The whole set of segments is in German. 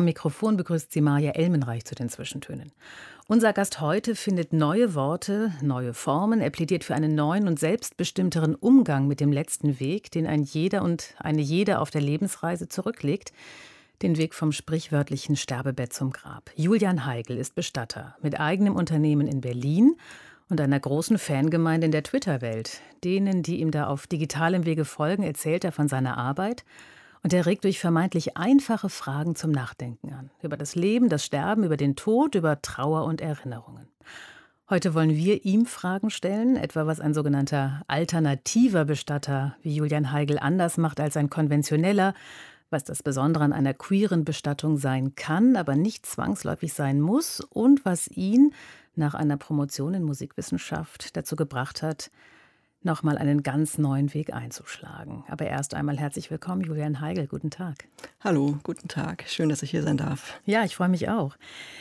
Am Mikrofon begrüßt sie Maja Elmenreich zu den Zwischentönen. Unser Gast heute findet neue Worte, neue Formen. Er plädiert für einen neuen und selbstbestimmteren Umgang mit dem letzten Weg, den ein jeder und eine jede auf der Lebensreise zurücklegt. Den Weg vom sprichwörtlichen Sterbebett zum Grab. Julian Heigl ist Bestatter mit eigenem Unternehmen in Berlin und einer großen Fangemeinde in der Twitter-Welt. Denen, die ihm da auf digitalem Wege folgen, erzählt er von seiner Arbeit und er regt durch vermeintlich einfache Fragen zum Nachdenken an. Über das Leben, das Sterben, über den Tod, über Trauer und Erinnerungen. Heute wollen wir ihm Fragen stellen, etwa was ein sogenannter alternativer Bestatter wie Julian Heigl anders macht als ein konventioneller, was das Besondere an einer queeren Bestattung sein kann, aber nicht zwangsläufig sein muss und was ihn nach einer Promotion in Musikwissenschaft dazu gebracht hat, nochmal einen ganz neuen Weg einzuschlagen. Aber erst einmal herzlich willkommen, Julian Heigl. Guten Tag. Hallo, guten Tag. Schön, dass ich hier sein darf. Ja, ich freue mich auch.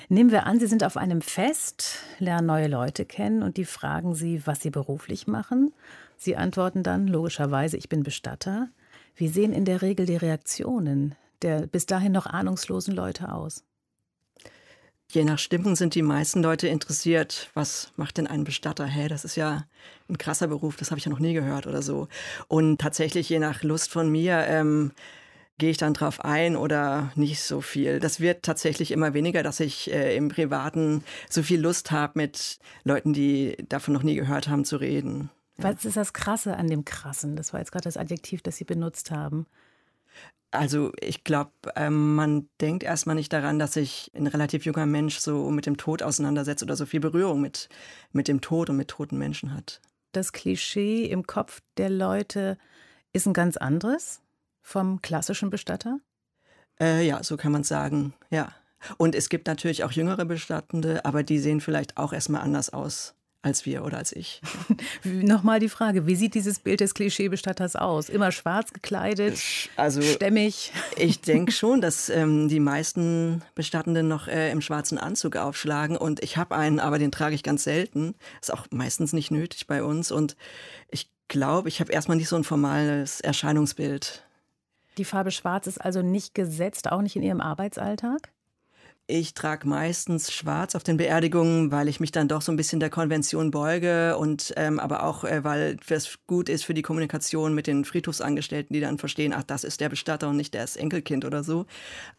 Nehmen wir an, Sie sind auf einem Fest, lernen neue Leute kennen und die fragen Sie, was Sie beruflich machen. Sie antworten dann logischerweise, ich bin Bestatter. Wie sehen in der Regel die Reaktionen der bis dahin noch ahnungslosen Leute aus? Je nach Stimmung sind die meisten Leute interessiert, was macht denn ein Bestatter? Hä, das ist ja ein krasser Beruf, das habe ich ja noch nie gehört oder so. Und tatsächlich, je nach Lust von mir, ähm, gehe ich dann drauf ein oder nicht so viel. Das wird tatsächlich immer weniger, dass ich äh, im Privaten so viel Lust habe, mit Leuten, die davon noch nie gehört haben, zu reden. Was ist das Krasse an dem Krassen? Das war jetzt gerade das Adjektiv, das Sie benutzt haben. Also ich glaube, ähm, man denkt erstmal nicht daran, dass sich ein relativ junger Mensch so mit dem Tod auseinandersetzt oder so viel Berührung mit, mit dem Tod und mit toten Menschen hat. Das Klischee im Kopf der Leute ist ein ganz anderes vom klassischen Bestatter? Äh, ja, so kann man sagen, ja. Und es gibt natürlich auch jüngere Bestattende, aber die sehen vielleicht auch erstmal anders aus als wir oder als ich. Nochmal die Frage, wie sieht dieses Bild des Klischeebestatters aus? Immer schwarz gekleidet, also, stämmig? Ich denke schon, dass ähm, die meisten Bestattenden noch äh, im schwarzen Anzug aufschlagen und ich habe einen, aber den trage ich ganz selten. Ist auch meistens nicht nötig bei uns und ich glaube, ich habe erstmal nicht so ein formales Erscheinungsbild. Die Farbe schwarz ist also nicht gesetzt, auch nicht in Ihrem Arbeitsalltag? Ich trage meistens schwarz auf den Beerdigungen, weil ich mich dann doch so ein bisschen der Konvention beuge und ähm, aber auch, äh, weil es gut ist für die Kommunikation mit den Friedhofsangestellten, die dann verstehen, ach, das ist der Bestatter und nicht das Enkelkind oder so.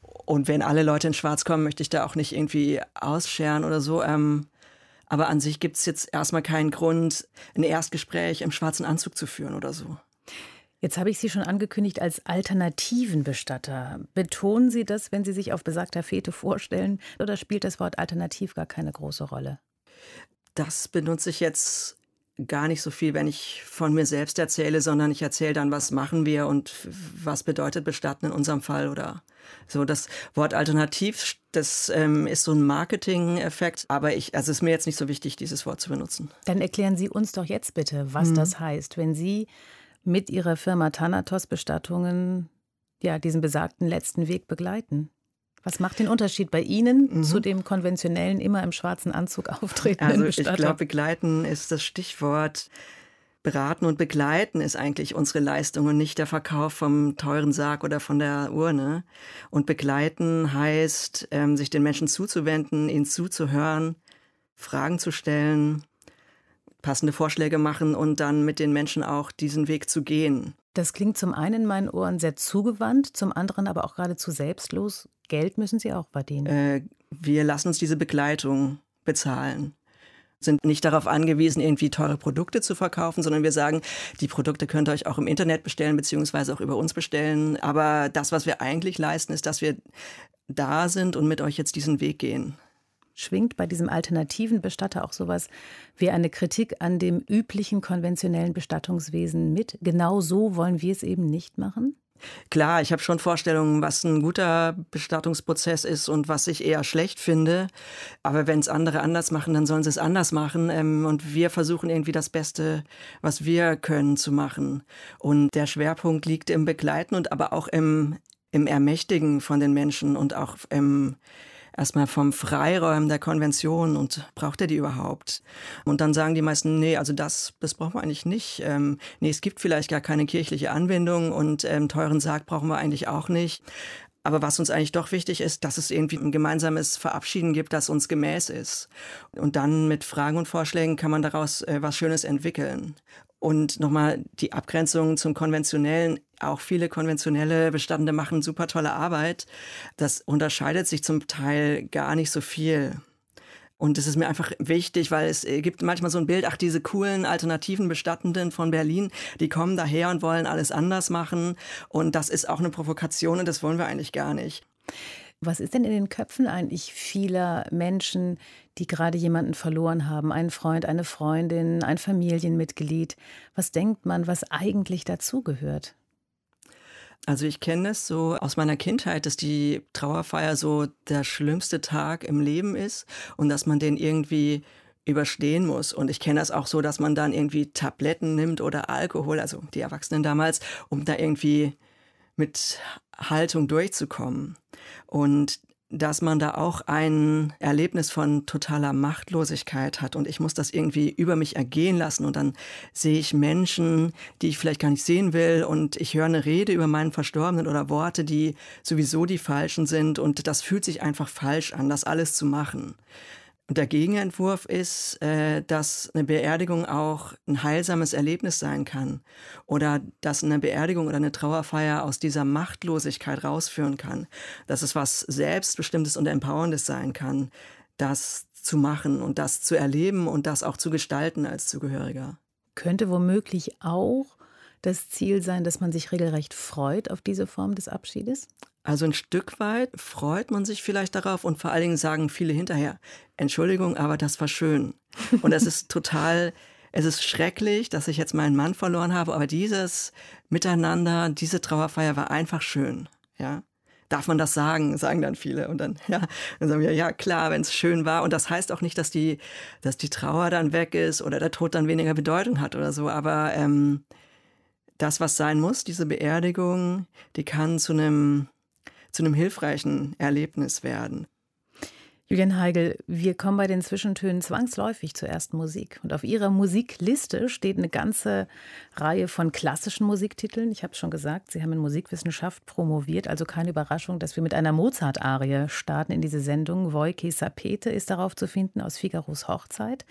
Und wenn alle Leute in Schwarz kommen, möchte ich da auch nicht irgendwie ausscheren oder so. Ähm, aber an sich gibt es jetzt erstmal keinen Grund, ein Erstgespräch im schwarzen Anzug zu führen oder so. Jetzt habe ich Sie schon angekündigt als alternativen Bestatter. Betonen Sie das, wenn Sie sich auf besagter Fete vorstellen, oder spielt das Wort alternativ gar keine große Rolle? Das benutze ich jetzt gar nicht so viel, wenn ich von mir selbst erzähle, sondern ich erzähle dann, was machen wir und was bedeutet Bestatten in unserem Fall oder so. Das Wort alternativ, das ähm, ist so ein Marketing-Effekt, aber ich, also es ist mir jetzt nicht so wichtig, dieses Wort zu benutzen. Dann erklären Sie uns doch jetzt bitte, was mhm. das heißt, wenn Sie mit ihrer Firma Thanatos Bestattungen ja diesen besagten letzten Weg begleiten. Was macht den Unterschied bei Ihnen mhm. zu dem konventionellen, immer im schwarzen Anzug auftretenden Also ich glaube, begleiten ist das Stichwort. Beraten und begleiten ist eigentlich unsere Leistung und nicht der Verkauf vom teuren Sarg oder von der Urne. Und begleiten heißt, ähm, sich den Menschen zuzuwenden, ihnen zuzuhören, Fragen zu stellen, passende Vorschläge machen und dann mit den Menschen auch diesen Weg zu gehen. Das klingt zum einen in meinen Ohren sehr zugewandt, zum anderen aber auch geradezu selbstlos. Geld müssen Sie auch verdienen. Äh, wir lassen uns diese Begleitung bezahlen sind nicht darauf angewiesen, irgendwie teure Produkte zu verkaufen, sondern wir sagen, die Produkte könnt ihr euch auch im Internet bestellen, beziehungsweise auch über uns bestellen. Aber das, was wir eigentlich leisten, ist, dass wir da sind und mit euch jetzt diesen Weg gehen schwingt bei diesem alternativen Bestatter auch sowas wie eine Kritik an dem üblichen konventionellen Bestattungswesen mit. Genau so wollen wir es eben nicht machen? Klar, ich habe schon Vorstellungen, was ein guter Bestattungsprozess ist und was ich eher schlecht finde. Aber wenn es andere anders machen, dann sollen sie es anders machen. Ähm, und wir versuchen irgendwie das Beste, was wir können, zu machen. Und der Schwerpunkt liegt im Begleiten und aber auch im, im Ermächtigen von den Menschen und auch im erstmal vom Freiräumen der Konvention und braucht er die überhaupt? Und dann sagen die meisten, nee, also das, das brauchen wir eigentlich nicht. Ähm, nee, es gibt vielleicht gar keine kirchliche Anwendung und ähm, teuren Sarg brauchen wir eigentlich auch nicht. Aber was uns eigentlich doch wichtig ist, dass es irgendwie ein gemeinsames Verabschieden gibt, das uns gemäß ist. Und dann mit Fragen und Vorschlägen kann man daraus äh, was Schönes entwickeln. Und nochmal die Abgrenzung zum Konventionellen. Auch viele konventionelle Bestandene machen super tolle Arbeit. Das unterscheidet sich zum Teil gar nicht so viel. Und es ist mir einfach wichtig, weil es gibt manchmal so ein Bild, ach, diese coolen alternativen Bestattenden von Berlin, die kommen daher und wollen alles anders machen. Und das ist auch eine Provokation und das wollen wir eigentlich gar nicht. Was ist denn in den Köpfen eigentlich vieler Menschen, die gerade jemanden verloren haben, einen Freund, eine Freundin, ein Familienmitglied? Was denkt man, was eigentlich dazugehört? Also ich kenne es so aus meiner Kindheit, dass die Trauerfeier so der schlimmste Tag im Leben ist und dass man den irgendwie überstehen muss. Und ich kenne das auch so, dass man dann irgendwie Tabletten nimmt oder Alkohol, also die Erwachsenen damals, um da irgendwie mit Haltung durchzukommen. Und dass man da auch ein Erlebnis von totaler Machtlosigkeit hat und ich muss das irgendwie über mich ergehen lassen und dann sehe ich Menschen, die ich vielleicht gar nicht sehen will und ich höre eine Rede über meinen Verstorbenen oder Worte, die sowieso die falschen sind und das fühlt sich einfach falsch an, das alles zu machen. Der Gegenentwurf ist, äh, dass eine Beerdigung auch ein heilsames Erlebnis sein kann oder dass eine Beerdigung oder eine Trauerfeier aus dieser Machtlosigkeit rausführen kann, dass es was Selbstbestimmtes und Empowerndes sein kann, das zu machen und das zu erleben und das auch zu gestalten als Zugehöriger. Könnte womöglich auch das Ziel sein, dass man sich regelrecht freut auf diese Form des Abschiedes? Also ein Stück weit freut man sich vielleicht darauf und vor allen Dingen sagen viele hinterher, Entschuldigung, aber das war schön. Und es ist total, es ist schrecklich, dass ich jetzt meinen Mann verloren habe, aber dieses Miteinander, diese Trauerfeier war einfach schön. Ja. Darf man das sagen? Sagen dann viele. Und dann, ja, dann sagen wir, ja klar, wenn es schön war. Und das heißt auch nicht, dass die, dass die Trauer dann weg ist oder der Tod dann weniger Bedeutung hat oder so. Aber ähm, das, was sein muss, diese Beerdigung, die kann zu einem zu einem hilfreichen Erlebnis werden. Julian Heigel, wir kommen bei den Zwischentönen zwangsläufig zur ersten Musik. Und auf Ihrer Musikliste steht eine ganze Reihe von klassischen Musiktiteln. Ich habe es schon gesagt, Sie haben in Musikwissenschaft promoviert, also keine Überraschung, dass wir mit einer Mozart-Arie starten in diese Sendung. Voike Sapete ist darauf zu finden aus Figaros Hochzeit,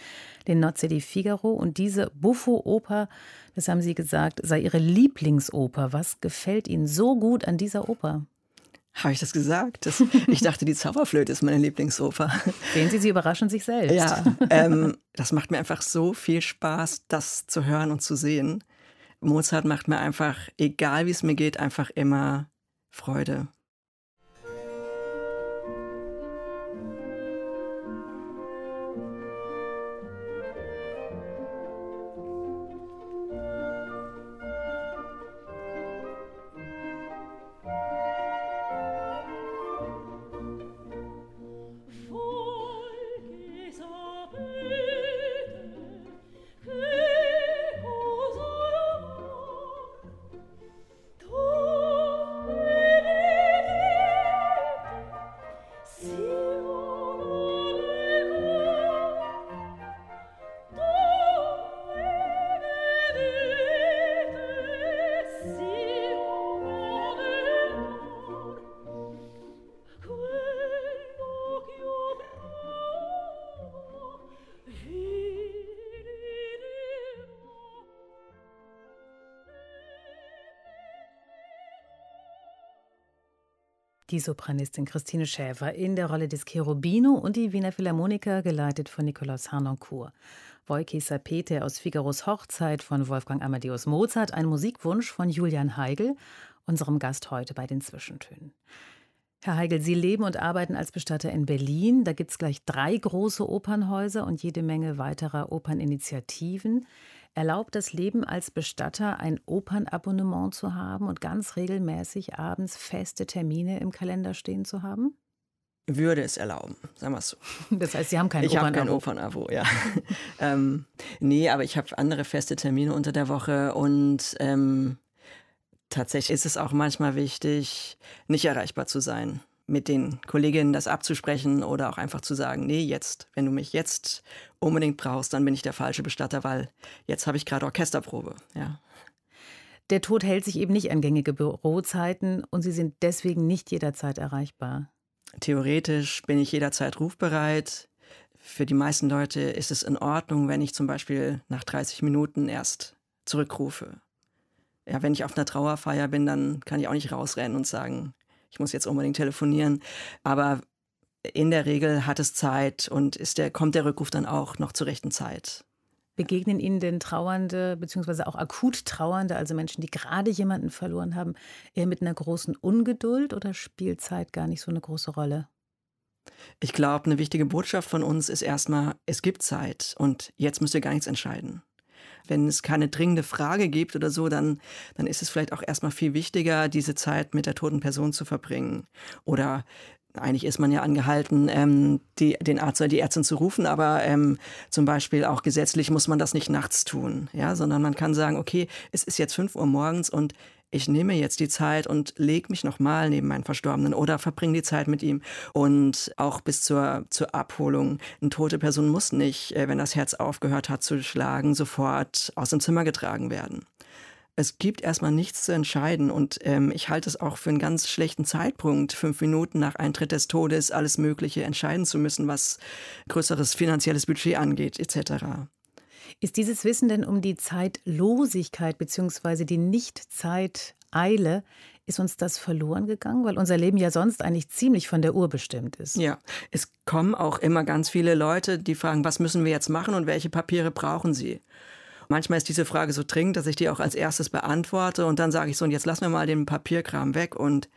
den Nozze di Figaro. Und diese Buffo-Oper, das haben Sie gesagt, sei Ihre Lieblingsoper. Was gefällt Ihnen so gut an dieser Oper? Habe ich das gesagt? Das, ich dachte, die Zauberflöte ist meine Lieblingsoper. Sehen Sie, Sie überraschen sich selbst. Ja, ähm, das macht mir einfach so viel Spaß, das zu hören und zu sehen. Mozart macht mir einfach, egal wie es mir geht, einfach immer Freude. Die Sopranistin Christine Schäfer in der Rolle des Cherubino und die Wiener Philharmoniker, geleitet von Nikolaus Harnoncourt. Wojki Sapete aus Figaros Hochzeit von Wolfgang Amadeus Mozart, ein Musikwunsch von Julian Heigl, unserem Gast heute bei den Zwischentönen. Herr Heigl, Sie leben und arbeiten als Bestatter in Berlin. Da gibt es gleich drei große Opernhäuser und jede Menge weiterer Operninitiativen. Erlaubt das Leben als Bestatter, ein Opernabonnement zu haben und ganz regelmäßig abends feste Termine im Kalender stehen zu haben? würde es erlauben, sagen wir es so. Das heißt, Sie haben kein ich Opernabo? Ich habe kein Opernabo, ja. ähm, nee, aber ich habe andere feste Termine unter der Woche und ähm, tatsächlich ist es auch manchmal wichtig, nicht erreichbar zu sein, mit den Kolleginnen das abzusprechen oder auch einfach zu sagen, nee, jetzt, wenn du mich jetzt unbedingt brauchst, dann bin ich der falsche Bestatter, weil jetzt habe ich gerade Orchesterprobe, ja. Der Tod hält sich eben nicht an gängige Bürozeiten und Sie sind deswegen nicht jederzeit erreichbar. Theoretisch bin ich jederzeit rufbereit. Für die meisten Leute ist es in Ordnung, wenn ich zum Beispiel nach 30 Minuten erst zurückrufe. Ja, wenn ich auf einer Trauerfeier bin, dann kann ich auch nicht rausrennen und sagen, ich muss jetzt unbedingt telefonieren. Aber in der Regel hat es Zeit und ist der, kommt der Rückruf dann auch noch zur rechten Zeit. Begegnen Ihnen denn Trauernde, beziehungsweise auch akut Trauernde, also Menschen, die gerade jemanden verloren haben, eher mit einer großen Ungeduld oder spielt Zeit gar nicht so eine große Rolle? Ich glaube, eine wichtige Botschaft von uns ist erstmal, es gibt Zeit und jetzt müsst ihr gar nichts entscheiden. Wenn es keine dringende Frage gibt oder so, dann, dann ist es vielleicht auch erstmal viel wichtiger, diese Zeit mit der toten Person zu verbringen. Oder eigentlich ist man ja angehalten, ähm, die, den Arzt oder die Ärztin zu rufen, aber ähm, zum Beispiel auch gesetzlich muss man das nicht nachts tun, ja, sondern man kann sagen, okay, es ist jetzt 5 Uhr morgens und ich nehme jetzt die Zeit und lege mich nochmal neben meinen Verstorbenen oder verbringe die Zeit mit ihm. Und auch bis zur, zur Abholung. Eine tote Person muss nicht, äh, wenn das Herz aufgehört hat zu schlagen, sofort aus dem Zimmer getragen werden es gibt erstmal nichts zu entscheiden und ähm, ich halte es auch für einen ganz schlechten Zeitpunkt, fünf Minuten nach Eintritt des Todes alles Mögliche entscheiden zu müssen, was größeres finanzielles Budget angeht, etc. Ist dieses Wissen denn um die Zeitlosigkeit bzw. die Nicht-Zeiteile, ist uns das verloren gegangen, weil unser Leben ja sonst eigentlich ziemlich von der Uhr bestimmt ist? Ja, es kommen auch immer ganz viele Leute, die fragen, was müssen wir jetzt machen und welche Papiere brauchen sie? Manchmal ist diese Frage so dringend, dass ich die auch als erstes beantworte und dann sage ich so, und jetzt lassen wir mal den Papierkram weg und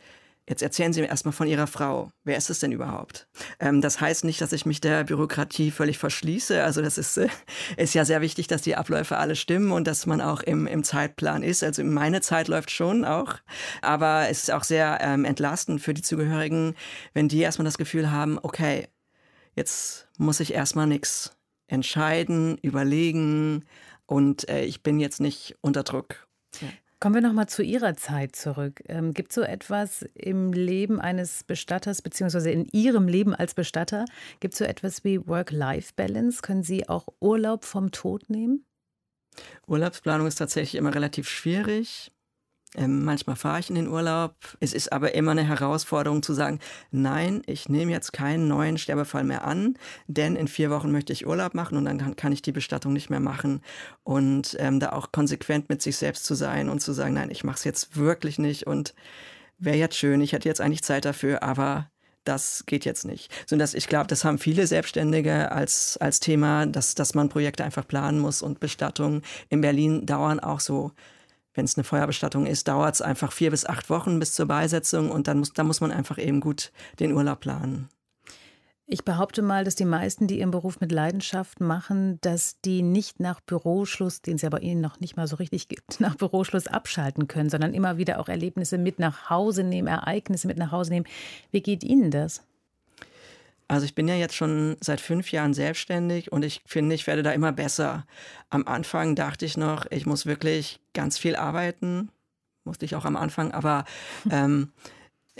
Jetzt erzählen Sie mir erstmal von Ihrer Frau. Wer ist es denn überhaupt? Ähm, das heißt nicht, dass ich mich der Bürokratie völlig verschließe. Also das ist, äh, ist ja sehr wichtig, dass die Abläufe alle stimmen und dass man auch im, im Zeitplan ist. Also meine Zeit läuft schon auch. Aber es ist auch sehr ähm, entlastend für die Zugehörigen, wenn die erstmal das Gefühl haben, okay, jetzt muss ich erstmal nichts entscheiden, überlegen, und äh, ich bin jetzt nicht unter Druck. Ja. Kommen wir noch mal zu Ihrer Zeit zurück. Ähm, gibt es so etwas im Leben eines Bestatters, beziehungsweise in Ihrem Leben als Bestatter, gibt es so etwas wie Work-Life-Balance? Können Sie auch Urlaub vom Tod nehmen? Urlaubsplanung ist tatsächlich immer relativ schwierig. Ähm, manchmal fahre ich in den Urlaub. Es ist aber immer eine Herausforderung zu sagen, nein, ich nehme jetzt keinen neuen Sterbefall mehr an, denn in vier Wochen möchte ich Urlaub machen und dann kann, kann ich die Bestattung nicht mehr machen. Und ähm, da auch konsequent mit sich selbst zu sein und zu sagen, nein, ich mache es jetzt wirklich nicht und wäre jetzt schön, ich hätte jetzt eigentlich Zeit dafür, aber das geht jetzt nicht. So dass ich glaube, das haben viele Selbstständige als, als Thema, dass, dass man Projekte einfach planen muss und Bestattungen in Berlin dauern auch so wenn es eine Feuerbestattung ist, dauert es einfach vier bis acht Wochen bis zur Beisetzung und dann muss, da muss man einfach eben gut den Urlaub planen. Ich behaupte mal, dass die meisten, die ihren Beruf mit Leidenschaft machen, dass die nicht nach Büroschluss, den es ja bei Ihnen noch nicht mal so richtig gibt, nach Büroschluss abschalten können, sondern immer wieder auch Erlebnisse mit nach Hause nehmen, Ereignisse mit nach Hause nehmen. Wie geht Ihnen das? Also ich bin ja jetzt schon seit fünf Jahren selbstständig und ich finde, ich werde da immer besser. Am Anfang dachte ich noch, ich muss wirklich ganz viel arbeiten, musste ich auch am Anfang, aber ähm,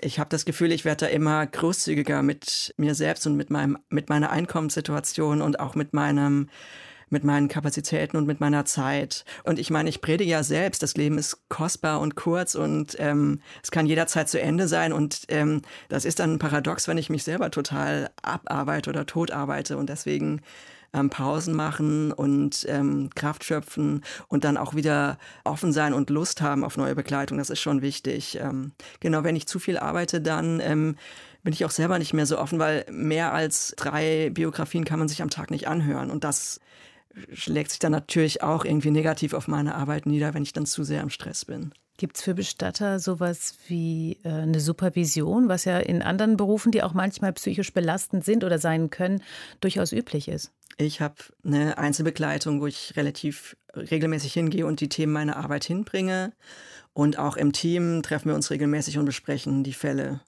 ich habe das Gefühl, ich werde da immer großzügiger mit mir selbst und mit, meinem, mit meiner Einkommenssituation und auch mit meinem mit meinen Kapazitäten und mit meiner Zeit. Und ich meine, ich predige ja selbst, das Leben ist kostbar und kurz und ähm, es kann jederzeit zu Ende sein. Und ähm, das ist dann ein Paradox, wenn ich mich selber total abarbeite oder tot arbeite. Und deswegen ähm, Pausen machen und ähm, Kraft schöpfen und dann auch wieder offen sein und Lust haben auf neue Begleitung. Das ist schon wichtig. Ähm, genau, wenn ich zu viel arbeite, dann ähm, bin ich auch selber nicht mehr so offen, weil mehr als drei Biografien kann man sich am Tag nicht anhören. Und das schlägt sich dann natürlich auch irgendwie negativ auf meine Arbeit nieder, wenn ich dann zu sehr im Stress bin. Gibt es für Bestatter sowas wie äh, eine Supervision, was ja in anderen Berufen, die auch manchmal psychisch belastend sind oder sein können, durchaus üblich ist? Ich habe eine Einzelbegleitung, wo ich relativ regelmäßig hingehe und die Themen meiner Arbeit hinbringe. Und auch im Team treffen wir uns regelmäßig und besprechen die Fälle,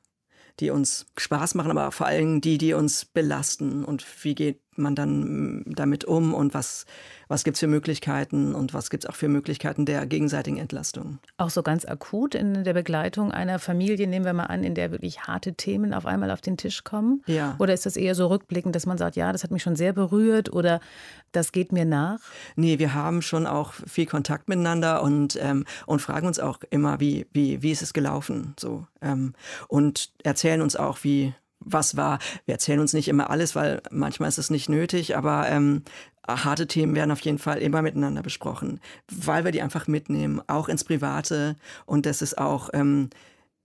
die uns Spaß machen, aber vor allem die, die uns belasten. Und wie geht man dann damit um und was, was gibt es für Möglichkeiten und was gibt es auch für Möglichkeiten der gegenseitigen Entlastung. Auch so ganz akut in der Begleitung einer Familie, nehmen wir mal an, in der wirklich harte Themen auf einmal auf den Tisch kommen? Ja. Oder ist das eher so rückblickend, dass man sagt, ja, das hat mich schon sehr berührt oder das geht mir nach? Nee, wir haben schon auch viel Kontakt miteinander und, ähm, und fragen uns auch immer, wie, wie, wie ist es gelaufen? So, ähm, und erzählen uns auch, wie, was war. Wir erzählen uns nicht immer alles, weil manchmal ist es nicht nötig, aber ähm, harte Themen werden auf jeden Fall immer miteinander besprochen, weil wir die einfach mitnehmen, auch ins Private. Und das ist auch ähm,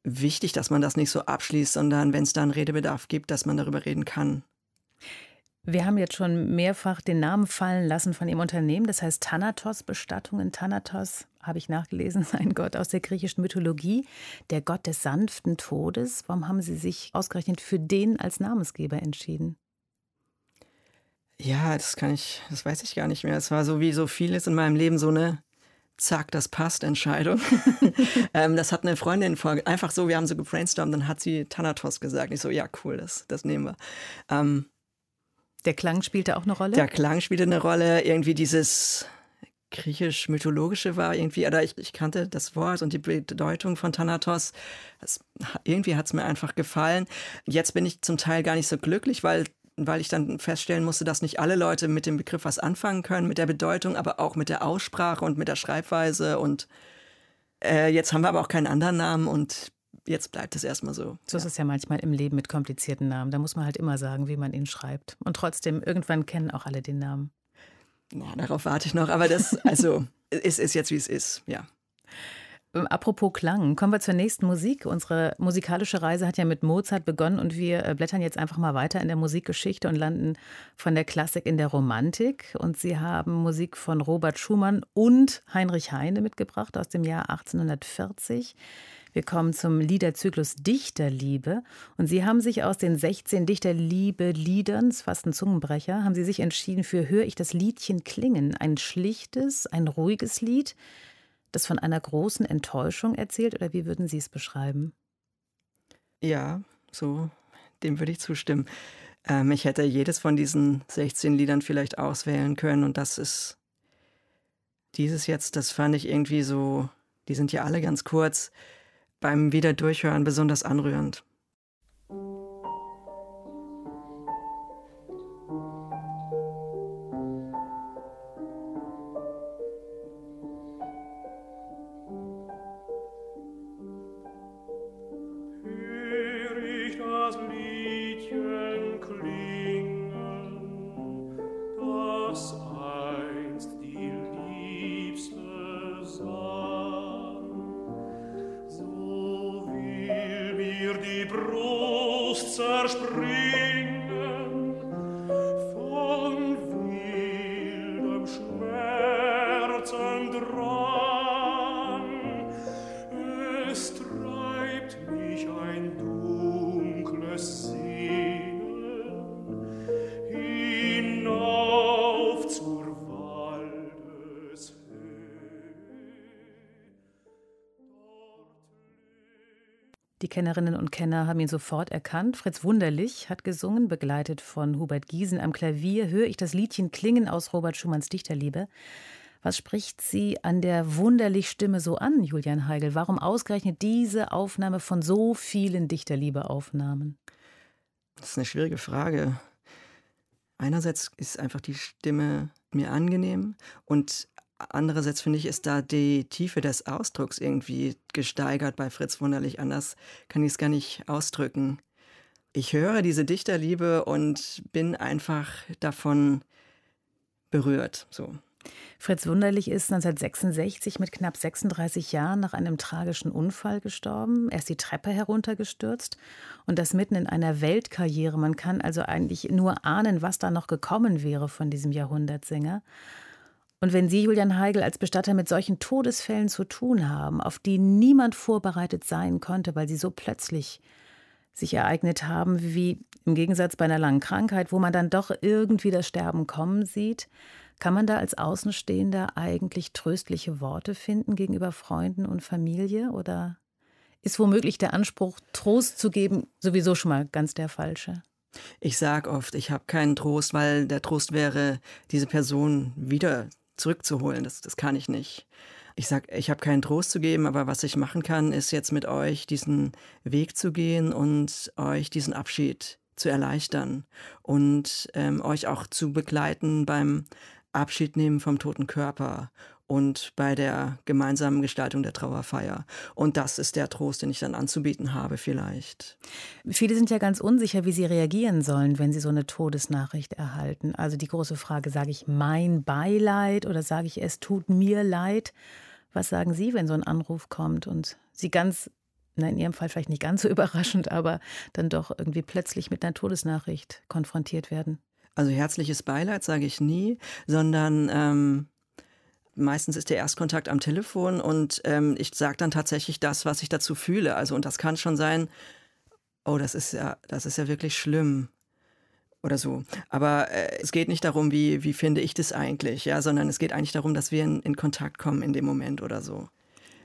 wichtig, dass man das nicht so abschließt, sondern wenn es da einen Redebedarf gibt, dass man darüber reden kann. Wir haben jetzt schon mehrfach den Namen fallen lassen von Ihrem Unternehmen, das heißt Thanatos Bestattungen. Thanatos, habe ich nachgelesen, ein Gott aus der griechischen Mythologie, der Gott des sanften Todes. Warum haben Sie sich ausgerechnet für den als Namensgeber entschieden? Ja, das kann ich, das weiß ich gar nicht mehr. Es war so wie so vieles in meinem Leben so eine Zack, das passt Entscheidung. ähm, das hat eine Freundin vor, einfach so, wir haben so gebrainstormt, dann hat sie Thanatos gesagt. Ich so, ja, cool, das, das nehmen wir. Ähm, der Klang spielte auch eine Rolle? Der Klang spielte eine Rolle. Irgendwie dieses griechisch-mythologische war irgendwie, oder ich, ich, kannte das Wort und die Bedeutung von Thanatos. Das, irgendwie hat es mir einfach gefallen. Jetzt bin ich zum Teil gar nicht so glücklich, weil weil ich dann feststellen musste, dass nicht alle Leute mit dem Begriff was anfangen können, mit der Bedeutung, aber auch mit der Aussprache und mit der Schreibweise. Und äh, jetzt haben wir aber auch keinen anderen Namen und jetzt bleibt es erstmal so. So ja. ist es ja manchmal im Leben mit komplizierten Namen. Da muss man halt immer sagen, wie man ihn schreibt. Und trotzdem, irgendwann kennen auch alle den Namen. Na, darauf warte ich noch, aber das, also, es ist jetzt, wie es ist, ja. Ähm, apropos Klang, kommen wir zur nächsten Musik. Unsere musikalische Reise hat ja mit Mozart begonnen und wir äh, blättern jetzt einfach mal weiter in der Musikgeschichte und landen von der Klassik in der Romantik. Und Sie haben Musik von Robert Schumann und Heinrich Heine mitgebracht aus dem Jahr 1840. Wir kommen zum Liederzyklus Dichterliebe. Und Sie haben sich aus den 16 Dichterliebe-Liedern, fast ein Zungenbrecher, haben Sie sich entschieden für Hör ich das Liedchen klingen. Ein schlichtes, ein ruhiges Lied, das von einer großen Enttäuschung erzählt. Oder wie würden Sie es beschreiben? Ja, so, dem würde ich zustimmen. Ähm, ich hätte jedes von diesen 16 Liedern vielleicht auswählen können. Und das ist dieses jetzt, das fand ich irgendwie so, die sind ja alle ganz kurz beim Wiederdurchhören besonders anrührend. Kennerinnen und Kenner haben ihn sofort erkannt. Fritz Wunderlich hat gesungen, begleitet von Hubert Giesen am Klavier. Höre ich das Liedchen klingen aus Robert Schumanns Dichterliebe. Was spricht Sie an der wunderlich Stimme so an, Julian Heigl? Warum ausgerechnet diese Aufnahme von so vielen Dichterliebe-Aufnahmen? Das ist eine schwierige Frage. Einerseits ist einfach die Stimme mir angenehm und Andererseits finde ich, ist da die Tiefe des Ausdrucks irgendwie gesteigert bei Fritz Wunderlich. Anders kann ich es gar nicht ausdrücken. Ich höre diese Dichterliebe und bin einfach davon berührt. So. Fritz Wunderlich ist 1966 mit knapp 36 Jahren nach einem tragischen Unfall gestorben. Er ist die Treppe heruntergestürzt und das mitten in einer Weltkarriere. Man kann also eigentlich nur ahnen, was da noch gekommen wäre von diesem Jahrhundertsänger. Und wenn Sie, Julian Heigl, als Bestatter mit solchen Todesfällen zu tun haben, auf die niemand vorbereitet sein konnte, weil sie so plötzlich sich ereignet haben, wie im Gegensatz bei einer langen Krankheit, wo man dann doch irgendwie das Sterben kommen sieht. Kann man da als Außenstehender eigentlich tröstliche Worte finden gegenüber Freunden und Familie? Oder ist womöglich der Anspruch, Trost zu geben, sowieso schon mal ganz der falsche? Ich sage oft, ich habe keinen Trost, weil der Trost wäre, diese Person wieder zurückzuholen. Das, das kann ich nicht. Ich sage, ich habe keinen Trost zu geben, aber was ich machen kann, ist jetzt mit euch diesen Weg zu gehen und euch diesen Abschied zu erleichtern und ähm, euch auch zu begleiten beim Abschied nehmen vom toten Körper und bei der gemeinsamen Gestaltung der Trauerfeier. Und das ist der Trost, den ich dann anzubieten habe vielleicht. Viele sind ja ganz unsicher, wie sie reagieren sollen, wenn sie so eine Todesnachricht erhalten. Also die große Frage, sage ich mein Beileid oder sage ich, es tut mir leid? Was sagen Sie, wenn so ein Anruf kommt und Sie ganz, na in Ihrem Fall vielleicht nicht ganz so überraschend, aber dann doch irgendwie plötzlich mit einer Todesnachricht konfrontiert werden? Also herzliches Beileid sage ich nie, sondern ähm, meistens ist der Erstkontakt am Telefon und ähm, ich sage dann tatsächlich das, was ich dazu fühle. Also und das kann schon sein, oh, das ist ja, das ist ja wirklich schlimm oder so. Aber äh, es geht nicht darum, wie, wie finde ich das eigentlich, ja, sondern es geht eigentlich darum, dass wir in, in Kontakt kommen in dem Moment oder so.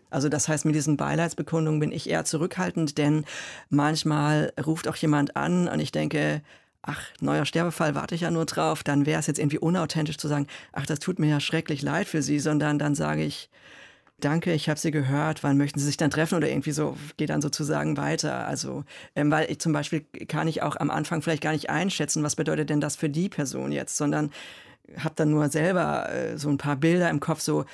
Also das heißt, mit diesen Beileidsbekundungen bin ich eher zurückhaltend, denn manchmal ruft auch jemand an und ich denke, ach, neuer Sterbefall, warte ich ja nur drauf, dann wäre es jetzt irgendwie unauthentisch zu sagen, ach, das tut mir ja schrecklich leid für Sie, sondern dann sage ich, danke, ich habe Sie gehört, wann möchten Sie sich dann treffen oder irgendwie so, geht dann sozusagen weiter. Also, ähm, weil ich zum Beispiel kann ich auch am Anfang vielleicht gar nicht einschätzen, was bedeutet denn das für die Person jetzt, sondern habe dann nur selber äh, so ein paar Bilder im Kopf, so,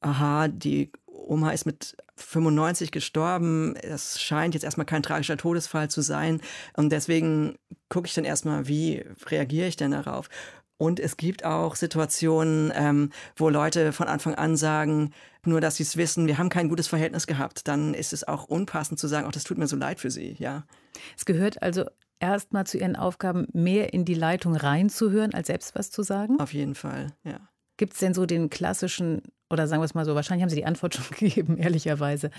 aha, die Oma ist mit 95 gestorben. Das scheint jetzt erstmal kein tragischer Todesfall zu sein. Und deswegen gucke ich dann erstmal, wie reagiere ich denn darauf? Und es gibt auch Situationen, ähm, wo Leute von Anfang an sagen, nur dass sie es wissen, wir haben kein gutes Verhältnis gehabt. Dann ist es auch unpassend zu sagen, auch das tut mir so leid für sie, ja. Es gehört also erstmal zu ihren Aufgaben, mehr in die Leitung reinzuhören, als selbst was zu sagen? Auf jeden Fall, ja. Gibt es denn so den klassischen oder sagen wir es mal so, wahrscheinlich haben Sie die Antwort schon gegeben, ehrlicherweise.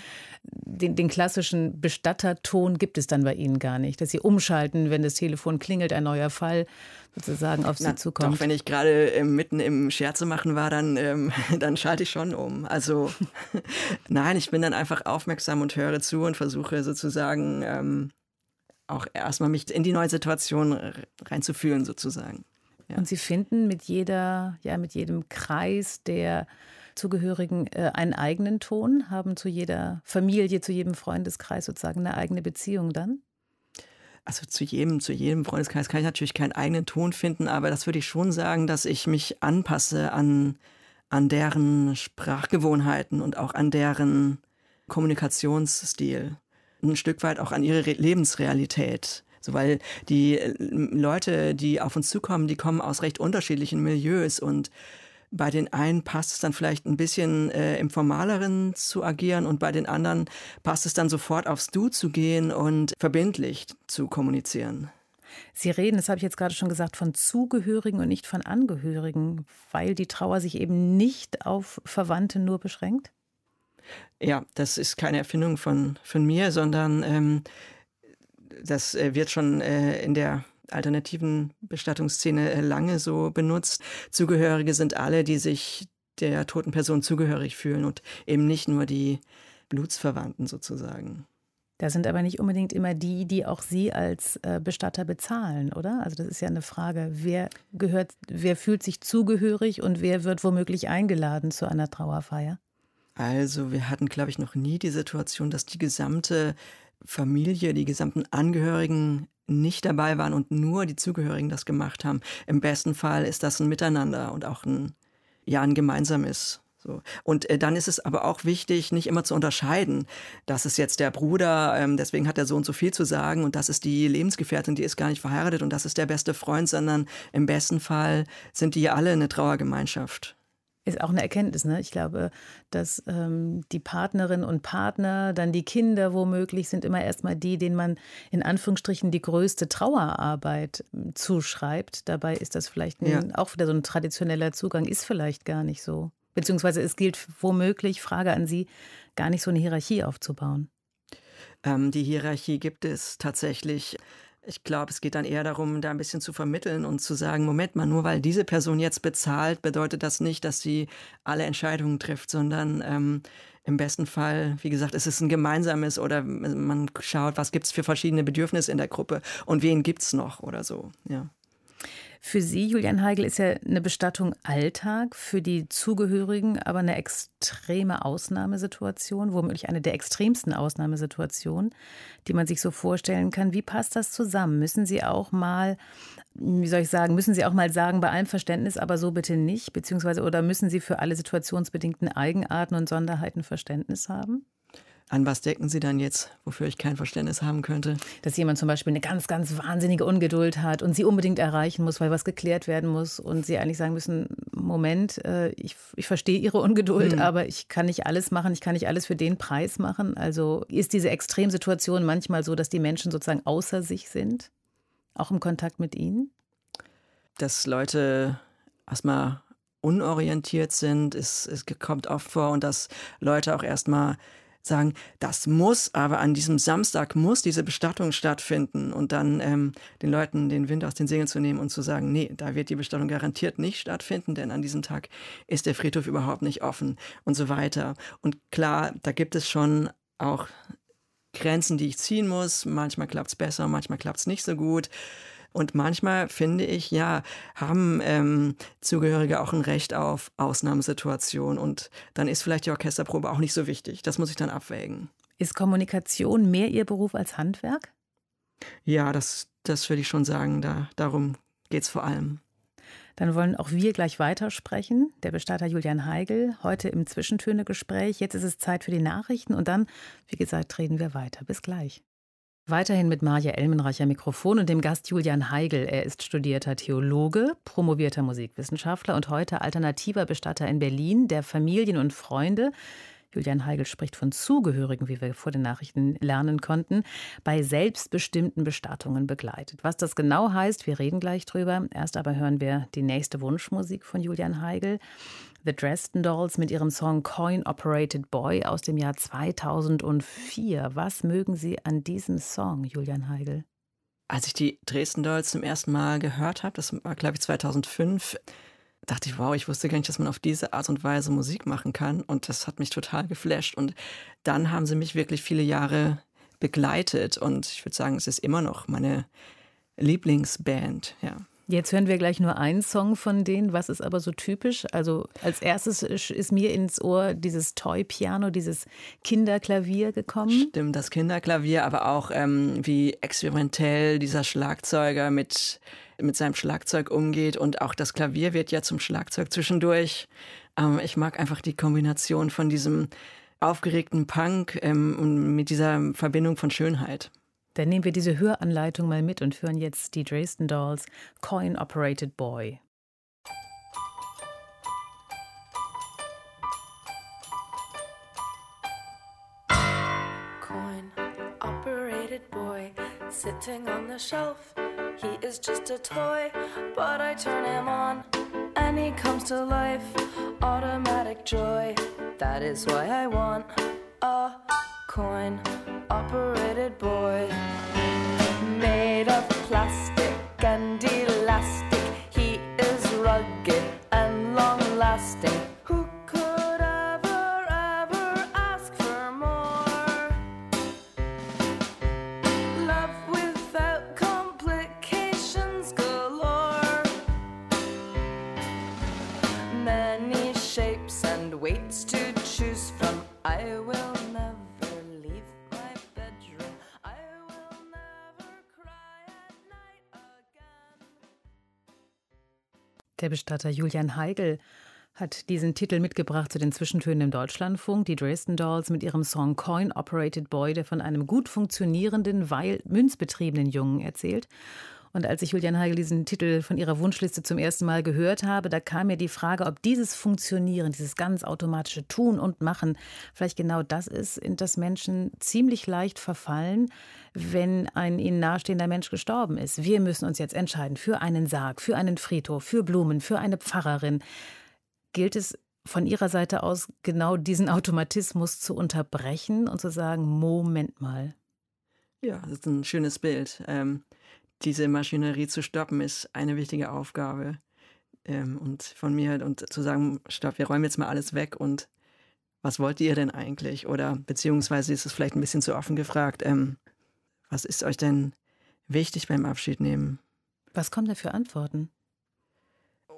Den, den, klassischen Bestatterton gibt es dann bei Ihnen gar nicht, dass Sie umschalten, wenn das Telefon klingelt, ein neuer Fall sozusagen auf Sie Na, zukommt. Doch, wenn ich gerade äh, mitten im Scherze machen war, dann, ähm, dann schalte ich schon um. Also nein, ich bin dann einfach aufmerksam und höre zu und versuche sozusagen ähm, auch erstmal mich in die neue Situation reinzufühlen sozusagen. Ja. Und Sie finden mit jeder, ja, mit jedem Kreis der Zugehörigen äh, einen eigenen Ton, haben zu jeder Familie, zu jedem Freundeskreis sozusagen eine eigene Beziehung dann? Also zu jedem, zu jedem Freundeskreis kann ich natürlich keinen eigenen Ton finden, aber das würde ich schon sagen, dass ich mich anpasse an, an deren Sprachgewohnheiten und auch an deren Kommunikationsstil. Ein Stück weit auch an ihre Lebensrealität. So, weil die äh, Leute, die auf uns zukommen, die kommen aus recht unterschiedlichen Milieus und bei den einen passt es dann vielleicht ein bisschen äh, im Formaleren zu agieren und bei den anderen passt es dann sofort aufs Du zu gehen und verbindlich zu kommunizieren. Sie reden, das habe ich jetzt gerade schon gesagt, von Zugehörigen und nicht von Angehörigen, weil die Trauer sich eben nicht auf Verwandte nur beschränkt? Ja, das ist keine Erfindung von, von mir, sondern ähm, das äh, wird schon äh, in der alternativen Bestattungsszene äh, lange so benutzt. Zugehörige sind alle, die sich der toten Person zugehörig fühlen und eben nicht nur die Blutsverwandten sozusagen. Da sind aber nicht unbedingt immer die, die auch Sie als äh, Bestatter bezahlen, oder? Also das ist ja eine Frage, wer gehört, wer fühlt sich zugehörig und wer wird womöglich eingeladen zu einer Trauerfeier? Also wir hatten, glaube ich, noch nie die Situation, dass die gesamte Familie, die gesamten Angehörigen nicht dabei waren und nur die Zugehörigen das gemacht haben. Im besten Fall ist das ein Miteinander und auch ein, ja, ein gemeinsames. So. Und äh, dann ist es aber auch wichtig, nicht immer zu unterscheiden. Das ist jetzt der Bruder, ähm, deswegen hat der Sohn so viel zu sagen und das ist die Lebensgefährtin, die ist gar nicht verheiratet und das ist der beste Freund, sondern im besten Fall sind die alle eine Trauergemeinschaft ist auch eine Erkenntnis. Ne? Ich glaube, dass ähm, die Partnerinnen und Partner, dann die Kinder womöglich, sind immer erstmal die, denen man in Anführungsstrichen die größte Trauerarbeit hm, zuschreibt. Dabei ist das vielleicht ein, ja. auch wieder so ein traditioneller Zugang, ist vielleicht gar nicht so. Beziehungsweise es gilt womöglich, Frage an Sie, gar nicht so eine Hierarchie aufzubauen. Ähm, die Hierarchie gibt es tatsächlich. Ich glaube, es geht dann eher darum, da ein bisschen zu vermitteln und zu sagen, Moment mal, nur weil diese Person jetzt bezahlt, bedeutet das nicht, dass sie alle Entscheidungen trifft, sondern ähm, im besten Fall, wie gesagt, es ist ein gemeinsames oder man schaut, was gibt es für verschiedene Bedürfnisse in der Gruppe und wen gibt es noch oder so, ja. Für Sie, Julian Heigl, ist ja eine Bestattung Alltag, für die Zugehörigen aber eine extreme Ausnahmesituation, womöglich eine der extremsten Ausnahmesituationen, die man sich so vorstellen kann. Wie passt das zusammen? Müssen Sie auch mal, wie soll ich sagen, müssen Sie auch mal sagen, bei allem Verständnis, aber so bitte nicht, beziehungsweise oder müssen Sie für alle situationsbedingten Eigenarten und Sonderheiten Verständnis haben? An was denken Sie dann jetzt, wofür ich kein Verständnis haben könnte? Dass jemand zum Beispiel eine ganz, ganz wahnsinnige Ungeduld hat und sie unbedingt erreichen muss, weil was geklärt werden muss und sie eigentlich sagen müssen, Moment, äh, ich, ich verstehe Ihre Ungeduld, hm. aber ich kann nicht alles machen, ich kann nicht alles für den Preis machen. Also ist diese Extremsituation manchmal so, dass die Menschen sozusagen außer sich sind, auch im Kontakt mit Ihnen? Dass Leute erstmal unorientiert sind, es, es kommt oft vor und dass Leute auch erstmal sagen, das muss, aber an diesem Samstag muss diese Bestattung stattfinden und dann ähm, den Leuten den Wind aus den Segeln zu nehmen und zu sagen, nee, da wird die Bestattung garantiert nicht stattfinden, denn an diesem Tag ist der Friedhof überhaupt nicht offen und so weiter. Und klar, da gibt es schon auch Grenzen, die ich ziehen muss. Manchmal klappt es besser, manchmal klappt es nicht so gut. Und manchmal finde ich, ja, haben ähm, Zugehörige auch ein Recht auf Ausnahmesituationen. Und dann ist vielleicht die Orchesterprobe auch nicht so wichtig. Das muss ich dann abwägen. Ist Kommunikation mehr Ihr Beruf als Handwerk? Ja, das, das würde ich schon sagen. Da, darum geht es vor allem. Dann wollen auch wir gleich weitersprechen. Der Bestatter Julian Heigl, heute im Zwischentöne-Gespräch. Jetzt ist es Zeit für die Nachrichten und dann, wie gesagt, reden wir weiter. Bis gleich. Weiterhin mit Marja Elmenreicher Mikrofon und dem Gast Julian Heigl. Er ist studierter Theologe, promovierter Musikwissenschaftler und heute alternativer Bestatter in Berlin, der Familien und Freunde. Julian Heigl spricht von Zugehörigen, wie wir vor den Nachrichten lernen konnten, bei selbstbestimmten Bestattungen begleitet. Was das genau heißt, wir reden gleich drüber. Erst aber hören wir die nächste Wunschmusik von Julian Heigl. The Dresden Dolls mit ihrem Song Coin Operated Boy aus dem Jahr 2004. Was mögen Sie an diesem Song, Julian Heigl? Als ich die Dresden Dolls zum ersten Mal gehört habe, das war glaube ich 2005, dachte ich, wow, ich wusste gar nicht, dass man auf diese Art und Weise Musik machen kann. Und das hat mich total geflasht. Und dann haben sie mich wirklich viele Jahre begleitet. Und ich würde sagen, es ist immer noch meine Lieblingsband, ja. Jetzt hören wir gleich nur einen Song von denen. Was ist aber so typisch? Also als erstes ist mir ins Ohr dieses Toy-Piano, dieses Kinderklavier gekommen. Stimmt, das Kinderklavier, aber auch ähm, wie experimentell dieser Schlagzeuger mit, mit seinem Schlagzeug umgeht. Und auch das Klavier wird ja zum Schlagzeug zwischendurch. Ähm, ich mag einfach die Kombination von diesem aufgeregten Punk ähm, mit dieser Verbindung von Schönheit. Dann nehmen wir diese Höranleitung mal mit und hören jetzt die Dresden Dolls Coin Operated Boy. Coin operated boy sitting on the shelf. He is just a toy, but I turn him on and he comes to life. Automatic joy, that is why I want a coin operated boy made of plastic and Der Bestatter Julian Heigl hat diesen Titel mitgebracht zu den Zwischentönen im Deutschlandfunk. Die Dresden Dolls mit ihrem Song Coin Operated Boy, der von einem gut funktionierenden, weil münzbetriebenen Jungen erzählt. Und als ich Julian Heigl diesen Titel von ihrer Wunschliste zum ersten Mal gehört habe, da kam mir die Frage, ob dieses Funktionieren, dieses ganz automatische Tun und Machen vielleicht genau das ist, in das Menschen ziemlich leicht verfallen, wenn ein ihnen nahestehender Mensch gestorben ist. Wir müssen uns jetzt entscheiden für einen Sarg, für einen Friedhof, für Blumen, für eine Pfarrerin. Gilt es von Ihrer Seite aus genau diesen Automatismus zu unterbrechen und zu sagen, Moment mal. Ja, das ist ein schönes Bild. Ähm, diese Maschinerie zu stoppen ist eine wichtige Aufgabe. Ähm, und von mir und zu sagen, stopp, wir räumen jetzt mal alles weg und was wollt ihr denn eigentlich? Oder beziehungsweise ist es vielleicht ein bisschen zu offen gefragt, ähm, was ist euch denn wichtig beim Abschied nehmen? Was kommen da für Antworten?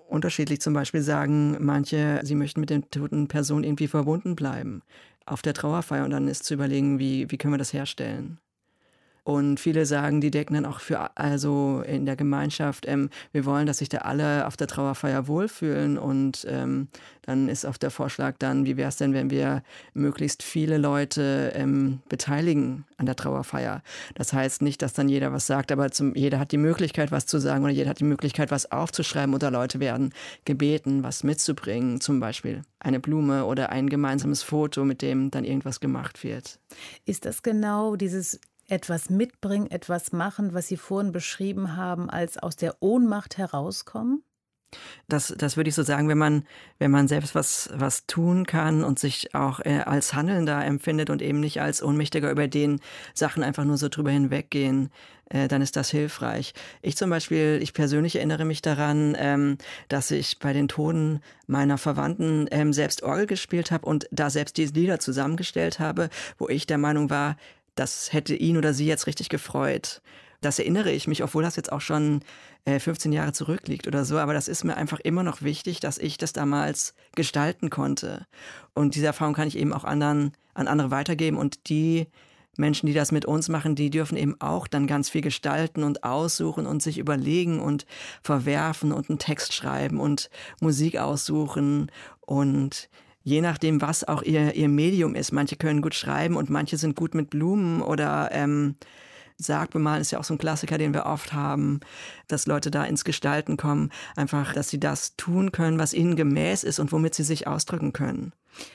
Unterschiedlich zum Beispiel sagen manche, sie möchten mit der toten Person irgendwie verbunden bleiben auf der Trauerfeier und dann ist zu überlegen, wie, wie können wir das herstellen. Und viele sagen, die decken dann auch für, also in der Gemeinschaft, ähm, wir wollen, dass sich da alle auf der Trauerfeier wohlfühlen. Und ähm, dann ist auch der Vorschlag dann, wie wäre es denn, wenn wir möglichst viele Leute ähm, beteiligen an der Trauerfeier. Das heißt nicht, dass dann jeder was sagt, aber zum, jeder hat die Möglichkeit, was zu sagen oder jeder hat die Möglichkeit, was aufzuschreiben oder Leute werden gebeten, was mitzubringen, zum Beispiel eine Blume oder ein gemeinsames Foto, mit dem dann irgendwas gemacht wird. Ist das genau dieses etwas mitbringen, etwas machen, was Sie vorhin beschrieben haben, als aus der Ohnmacht herauskommen? Das, das würde ich so sagen, wenn man, wenn man selbst was, was tun kann und sich auch äh, als Handelnder empfindet und eben nicht als Ohnmächtiger, über den Sachen einfach nur so drüber hinweggehen, äh, dann ist das hilfreich. Ich zum Beispiel, ich persönlich erinnere mich daran, ähm, dass ich bei den Toten meiner Verwandten ähm, selbst Orgel gespielt habe und da selbst diese Lieder zusammengestellt habe, wo ich der Meinung war, das hätte ihn oder sie jetzt richtig gefreut. Das erinnere ich mich, obwohl das jetzt auch schon äh, 15 Jahre zurückliegt oder so. Aber das ist mir einfach immer noch wichtig, dass ich das damals gestalten konnte. Und diese Erfahrung kann ich eben auch anderen, an andere weitergeben. Und die Menschen, die das mit uns machen, die dürfen eben auch dann ganz viel gestalten und aussuchen und sich überlegen und verwerfen und einen Text schreiben und Musik aussuchen und je nachdem, was auch ihr, ihr Medium ist. Manche können gut schreiben und manche sind gut mit Blumen oder ähm, Sargbemalen ist ja auch so ein Klassiker, den wir oft haben, dass Leute da ins Gestalten kommen. Einfach, dass sie das tun können, was ihnen gemäß ist und womit sie sich ausdrücken können.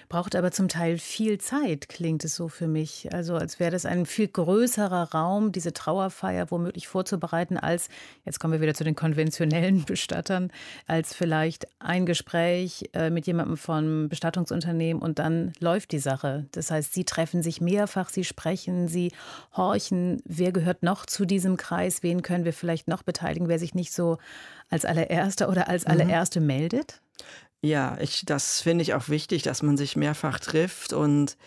Braucht aber zum Teil viel Zeit, klingt es so für mich. Also als wäre das ein viel größerer Raum, diese Trauerfeier womöglich vorzubereiten, als, jetzt kommen wir wieder zu den konventionellen Bestattern, als vielleicht ein Gespräch äh, mit jemandem vom Bestattungsunternehmen und dann läuft die Sache. Das heißt, Sie treffen sich mehrfach, Sie sprechen, Sie horchen, wer gehört noch zu diesem Kreis, wen können wir vielleicht noch beteiligen, wer sich nicht so als allererster oder als mhm. allererste mhm. meldet? Ja, ich, das finde ich auch wichtig, dass man sich mehrfach trifft und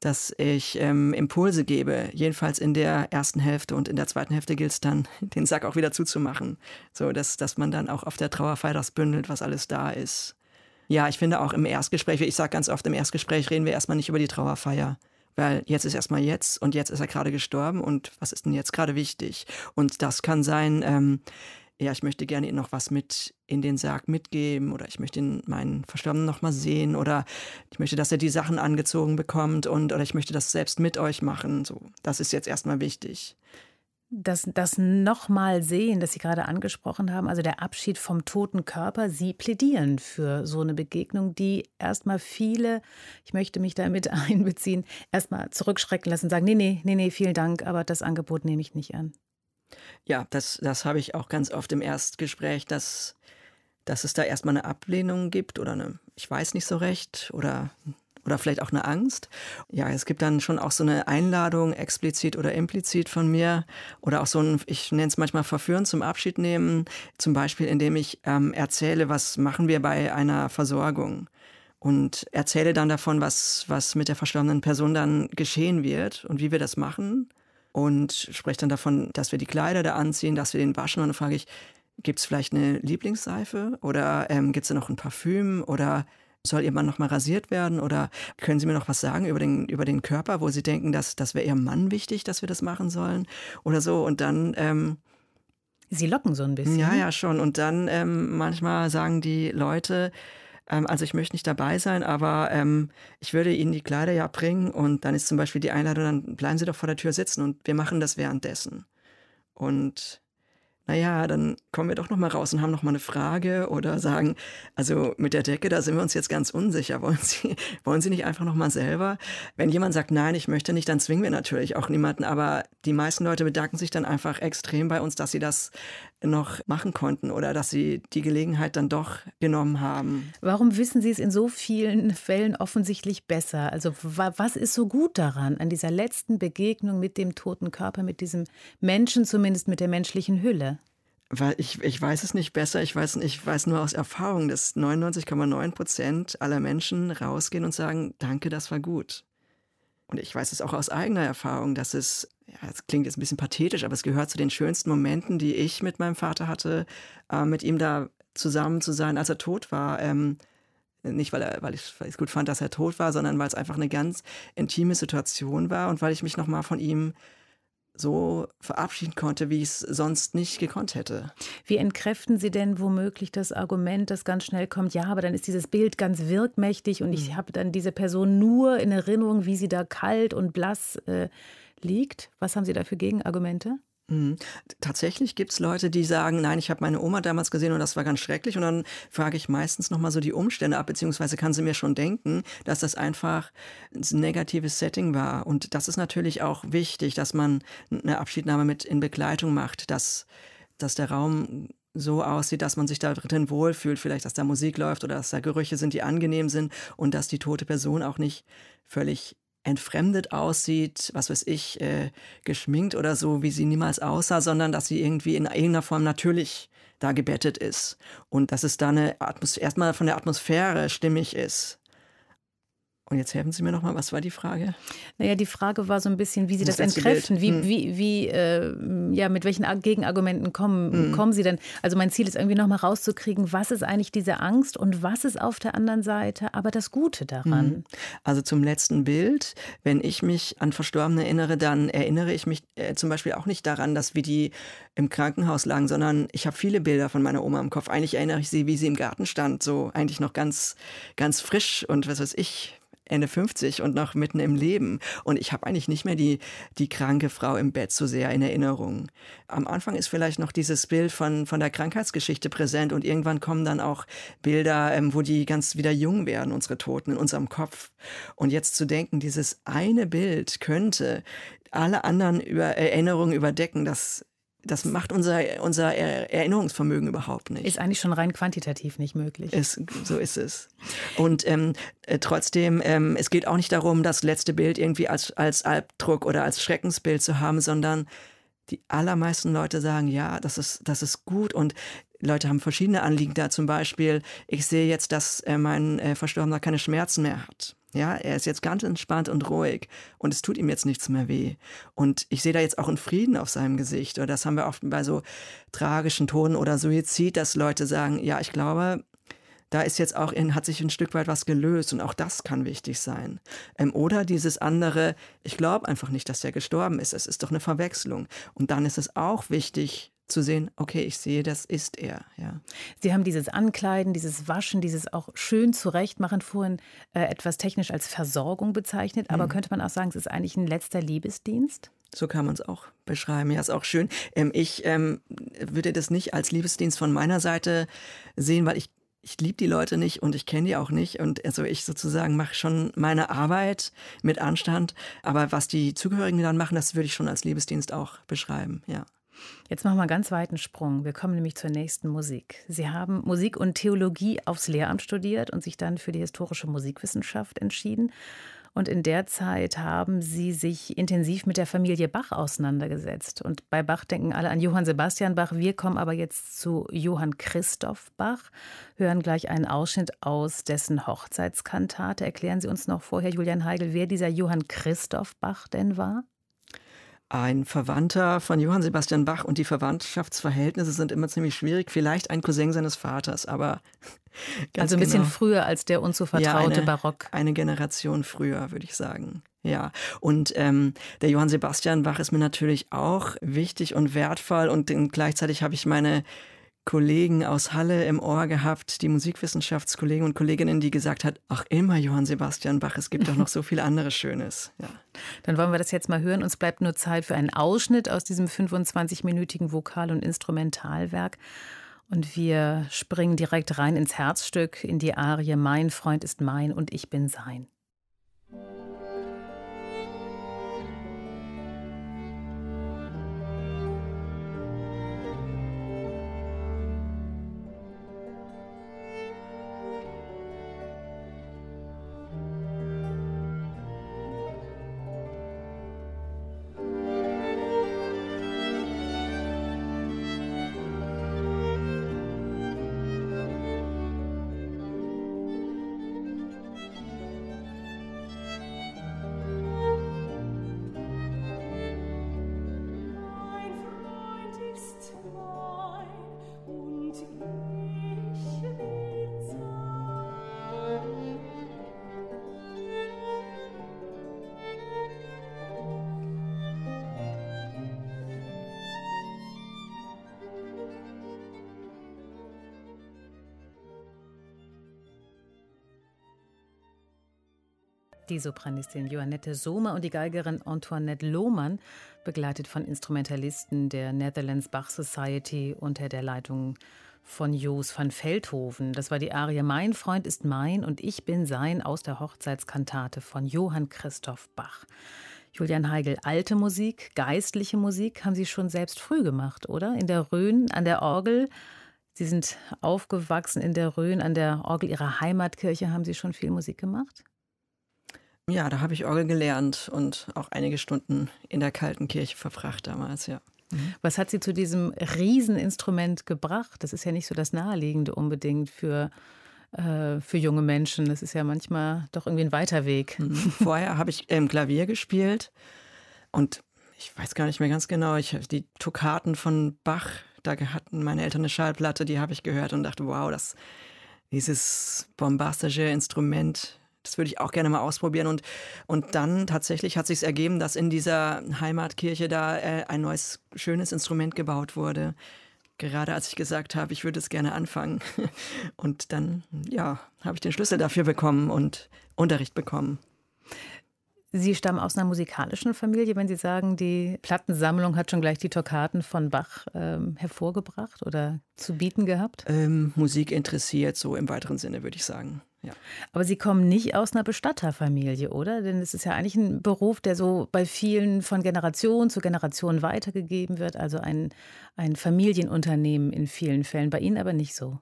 dass ich ähm, Impulse gebe, jedenfalls in der ersten Hälfte und in der zweiten Hälfte gilt es dann, den Sack auch wieder zuzumachen. So, dass, dass man dann auch auf der Trauerfeier das bündelt, was alles da ist. Ja, ich finde auch im Erstgespräch, ich sage ganz oft, im Erstgespräch reden wir erstmal nicht über die Trauerfeier. Weil jetzt ist erstmal jetzt und jetzt ist er gerade gestorben und was ist denn jetzt gerade wichtig? Und das kann sein, ähm, ja, ich möchte gerne Ihnen noch was mit in den Sarg mitgeben oder ich möchte ihn, meinen Verstorbenen noch mal sehen oder ich möchte, dass er die Sachen angezogen bekommt und oder ich möchte das selbst mit euch machen. So, das ist jetzt erstmal wichtig. Das, das nochmal sehen, das Sie gerade angesprochen haben, also der Abschied vom toten Körper, Sie plädieren für so eine Begegnung, die erstmal viele, ich möchte mich damit einbeziehen, erstmal zurückschrecken lassen, sagen, nee, nee, nee, nee, vielen Dank, aber das Angebot nehme ich nicht an. Ja, das, das habe ich auch ganz oft im Erstgespräch, dass, dass es da erstmal eine Ablehnung gibt oder eine, ich weiß nicht so recht oder, oder vielleicht auch eine Angst. Ja, es gibt dann schon auch so eine Einladung, explizit oder implizit von mir oder auch so ein, ich nenne es manchmal Verführen zum Abschied nehmen, zum Beispiel indem ich ähm, erzähle, was machen wir bei einer Versorgung und erzähle dann davon, was, was mit der verstorbenen Person dann geschehen wird und wie wir das machen und spreche dann davon, dass wir die Kleider da anziehen, dass wir den waschen. Und dann frage ich, gibt es vielleicht eine Lieblingsseife oder ähm, gibt es da noch ein Parfüm oder soll ihr Mann noch mal rasiert werden oder können Sie mir noch was sagen über den, über den Körper, wo Sie denken, dass das wäre Ihrem Mann wichtig, dass wir das machen sollen oder so und dann ähm, Sie locken so ein bisschen. Ja, ja, schon. Und dann ähm, manchmal sagen die Leute, ähm, also ich möchte nicht dabei sein, aber ähm, ich würde Ihnen die Kleider ja bringen und dann ist zum Beispiel die Einladung, dann bleiben Sie doch vor der Tür sitzen und wir machen das währenddessen. Und naja, dann kommen wir doch noch mal raus und haben noch mal eine Frage oder sagen, also mit der Decke, da sind wir uns jetzt ganz unsicher. Wollen Sie, wollen Sie nicht einfach noch mal selber? Wenn jemand sagt, nein, ich möchte nicht, dann zwingen wir natürlich auch niemanden. Aber die meisten Leute bedanken sich dann einfach extrem bei uns, dass sie das noch machen konnten oder dass sie die Gelegenheit dann doch genommen haben. Warum wissen Sie es in so vielen Fällen offensichtlich besser? Also was ist so gut daran, an dieser letzten Begegnung mit dem toten Körper, mit diesem Menschen, zumindest mit der menschlichen Hülle? Weil ich, ich weiß es nicht besser, ich weiß, ich weiß nur aus Erfahrung, dass 99,9 Prozent aller Menschen rausgehen und sagen, danke, das war gut. Und ich weiß es auch aus eigener Erfahrung, dass es, ja, es klingt jetzt ein bisschen pathetisch, aber es gehört zu den schönsten Momenten, die ich mit meinem Vater hatte, äh, mit ihm da zusammen zu sein, als er tot war. Ähm, nicht, weil, er, weil ich es gut fand, dass er tot war, sondern weil es einfach eine ganz intime Situation war und weil ich mich nochmal von ihm so verabschieden konnte, wie ich es sonst nicht gekonnt hätte. Wie entkräften Sie denn womöglich das Argument, das ganz schnell kommt, ja, aber dann ist dieses Bild ganz wirkmächtig und mhm. ich habe dann diese Person nur in Erinnerung, wie sie da kalt und blass äh, liegt? Was haben Sie da für Gegenargumente? Mhm. Tatsächlich gibt es Leute, die sagen, nein, ich habe meine Oma damals gesehen und das war ganz schrecklich. Und dann frage ich meistens nochmal so die Umstände ab, beziehungsweise kann sie mir schon denken, dass das einfach ein negatives Setting war. Und das ist natürlich auch wichtig, dass man eine Abschiednahme mit in Begleitung macht, dass, dass der Raum so aussieht, dass man sich da drin wohlfühlt, vielleicht, dass da Musik läuft oder dass da Gerüche sind, die angenehm sind und dass die tote Person auch nicht völlig entfremdet aussieht, was weiß ich, äh, geschminkt oder so, wie sie niemals aussah, sondern dass sie irgendwie in irgendeiner Form natürlich da gebettet ist. Und dass es da eine Atmosphäre, erstmal von der Atmosphäre stimmig ist. Und jetzt helfen Sie mir nochmal, was war die Frage? Naja, die Frage war so ein bisschen, wie Sie das, das entkräften. Wie, hm. wie, wie äh, ja, mit welchen Gegenargumenten kommen, hm. kommen Sie denn? Also mein Ziel ist irgendwie nochmal rauszukriegen, was ist eigentlich diese Angst und was ist auf der anderen Seite aber das Gute daran? Hm. Also zum letzten Bild, wenn ich mich an Verstorbene erinnere, dann erinnere ich mich äh, zum Beispiel auch nicht daran, dass wir die im Krankenhaus lagen, sondern ich habe viele Bilder von meiner Oma im Kopf. Eigentlich erinnere ich sie, wie sie im Garten stand, so eigentlich noch ganz, ganz frisch und was weiß ich, Ende 50 und noch mitten im Leben. Und ich habe eigentlich nicht mehr die, die kranke Frau im Bett so sehr in Erinnerung. Am Anfang ist vielleicht noch dieses Bild von, von der Krankheitsgeschichte präsent und irgendwann kommen dann auch Bilder, ähm, wo die ganz wieder jung werden, unsere Toten in unserem Kopf. Und jetzt zu denken, dieses eine Bild könnte alle anderen über Erinnerungen überdecken, das das macht unser, unser Erinnerungsvermögen überhaupt nicht. Ist eigentlich schon rein quantitativ nicht möglich. Ist, so ist es. Und ähm, äh, trotzdem, ähm, es geht auch nicht darum, das letzte Bild irgendwie als, als Albdruck oder als Schreckensbild zu haben, sondern die allermeisten Leute sagen, ja, das ist, das ist gut und Leute haben verschiedene Anliegen da. Zum Beispiel, ich sehe jetzt, dass äh, mein äh, Verstorbener keine Schmerzen mehr hat. Ja, er ist jetzt ganz entspannt und ruhig und es tut ihm jetzt nichts mehr weh. Und ich sehe da jetzt auch einen Frieden auf seinem Gesicht. Oder das haben wir oft bei so tragischen Tonen oder Suizid, dass Leute sagen, ja, ich glaube, da ist jetzt auch in, hat sich ein Stück weit was gelöst und auch das kann wichtig sein. Ähm, oder dieses andere, ich glaube einfach nicht, dass er gestorben ist. Es ist doch eine Verwechslung. Und dann ist es auch wichtig, zu sehen, okay, ich sehe, das ist er. Ja. Sie haben dieses Ankleiden, dieses Waschen, dieses auch schön zurechtmachen vorhin äh, etwas technisch als Versorgung bezeichnet. Aber mhm. könnte man auch sagen, es ist eigentlich ein letzter Liebesdienst? So kann man es auch beschreiben. Ja, ist auch schön. Ähm, ich ähm, würde das nicht als Liebesdienst von meiner Seite sehen, weil ich ich liebe die Leute nicht und ich kenne die auch nicht. Und also ich sozusagen mache schon meine Arbeit mit Anstand. Aber was die Zugehörigen dann machen, das würde ich schon als Liebesdienst auch beschreiben, ja. Jetzt machen wir einen ganz weiten Sprung. Wir kommen nämlich zur nächsten Musik. Sie haben Musik und Theologie aufs Lehramt studiert und sich dann für die historische Musikwissenschaft entschieden. Und in der Zeit haben Sie sich intensiv mit der Familie Bach auseinandergesetzt. Und bei Bach denken alle an Johann Sebastian Bach. Wir kommen aber jetzt zu Johann Christoph Bach, hören gleich einen Ausschnitt aus dessen Hochzeitskantate. Erklären Sie uns noch vorher, Julian Heigl, wer dieser Johann Christoph Bach denn war? Ein Verwandter von Johann Sebastian Bach und die Verwandtschaftsverhältnisse sind immer ziemlich schwierig. Vielleicht ein Cousin seines Vaters, aber also ein bisschen genau. früher als der uns so vertraute ja, eine, Barock. Eine Generation früher, würde ich sagen. Ja, und ähm, der Johann Sebastian Bach ist mir natürlich auch wichtig und wertvoll und gleichzeitig habe ich meine Kollegen aus Halle im Ohr gehabt, die Musikwissenschaftskollegen und Kolleginnen, die gesagt hat, ach immer Johann Sebastian Bach, es gibt doch noch so viel anderes Schönes. Ja. Dann wollen wir das jetzt mal hören. Uns bleibt nur Zeit für einen Ausschnitt aus diesem 25-minütigen Vokal- und Instrumentalwerk. Und wir springen direkt rein ins Herzstück, in die Arie Mein Freund ist mein und ich bin sein. Die Sopranistin Joannette Sommer und die Geigerin Antoinette Lohmann, begleitet von Instrumentalisten der Netherlands Bach Society unter der Leitung von Jos van Veldhoven. Das war die Arie Mein Freund ist mein und ich bin sein aus der Hochzeitskantate von Johann Christoph Bach. Julian Heigel, alte Musik, geistliche Musik haben Sie schon selbst früh gemacht, oder? In der Rhön, an der Orgel. Sie sind aufgewachsen in der Rhön, an der Orgel Ihrer Heimatkirche. Haben Sie schon viel Musik gemacht? Ja, da habe ich Orgel gelernt und auch einige Stunden in der kalten Kirche verbracht damals, ja. Mhm. Was hat Sie zu diesem Rieseninstrument gebracht? Das ist ja nicht so das Naheliegende unbedingt für, äh, für junge Menschen. Das ist ja manchmal doch irgendwie ein weiter Weg. Mhm. Vorher habe ich ähm, Klavier gespielt und ich weiß gar nicht mehr ganz genau, ich die Tokaten von Bach, da hatten meine Eltern eine Schallplatte, die habe ich gehört und dachte, wow, das, dieses bombastische Instrument das würde ich auch gerne mal ausprobieren. Und, und dann tatsächlich hat sich ergeben, dass in dieser Heimatkirche da äh, ein neues, schönes Instrument gebaut wurde. Gerade als ich gesagt habe, ich würde es gerne anfangen. Und dann, ja, habe ich den Schlüssel dafür bekommen und Unterricht bekommen. Sie stammen aus einer musikalischen Familie, wenn Sie sagen, die Plattensammlung hat schon gleich die Toccaten von Bach ähm, hervorgebracht oder zu bieten gehabt? Ähm, Musik interessiert, so im weiteren Sinne, würde ich sagen. Ja. Aber Sie kommen nicht aus einer Bestatterfamilie, oder? Denn es ist ja eigentlich ein Beruf, der so bei vielen von Generation zu Generation weitergegeben wird. Also ein, ein Familienunternehmen in vielen Fällen. Bei Ihnen aber nicht so.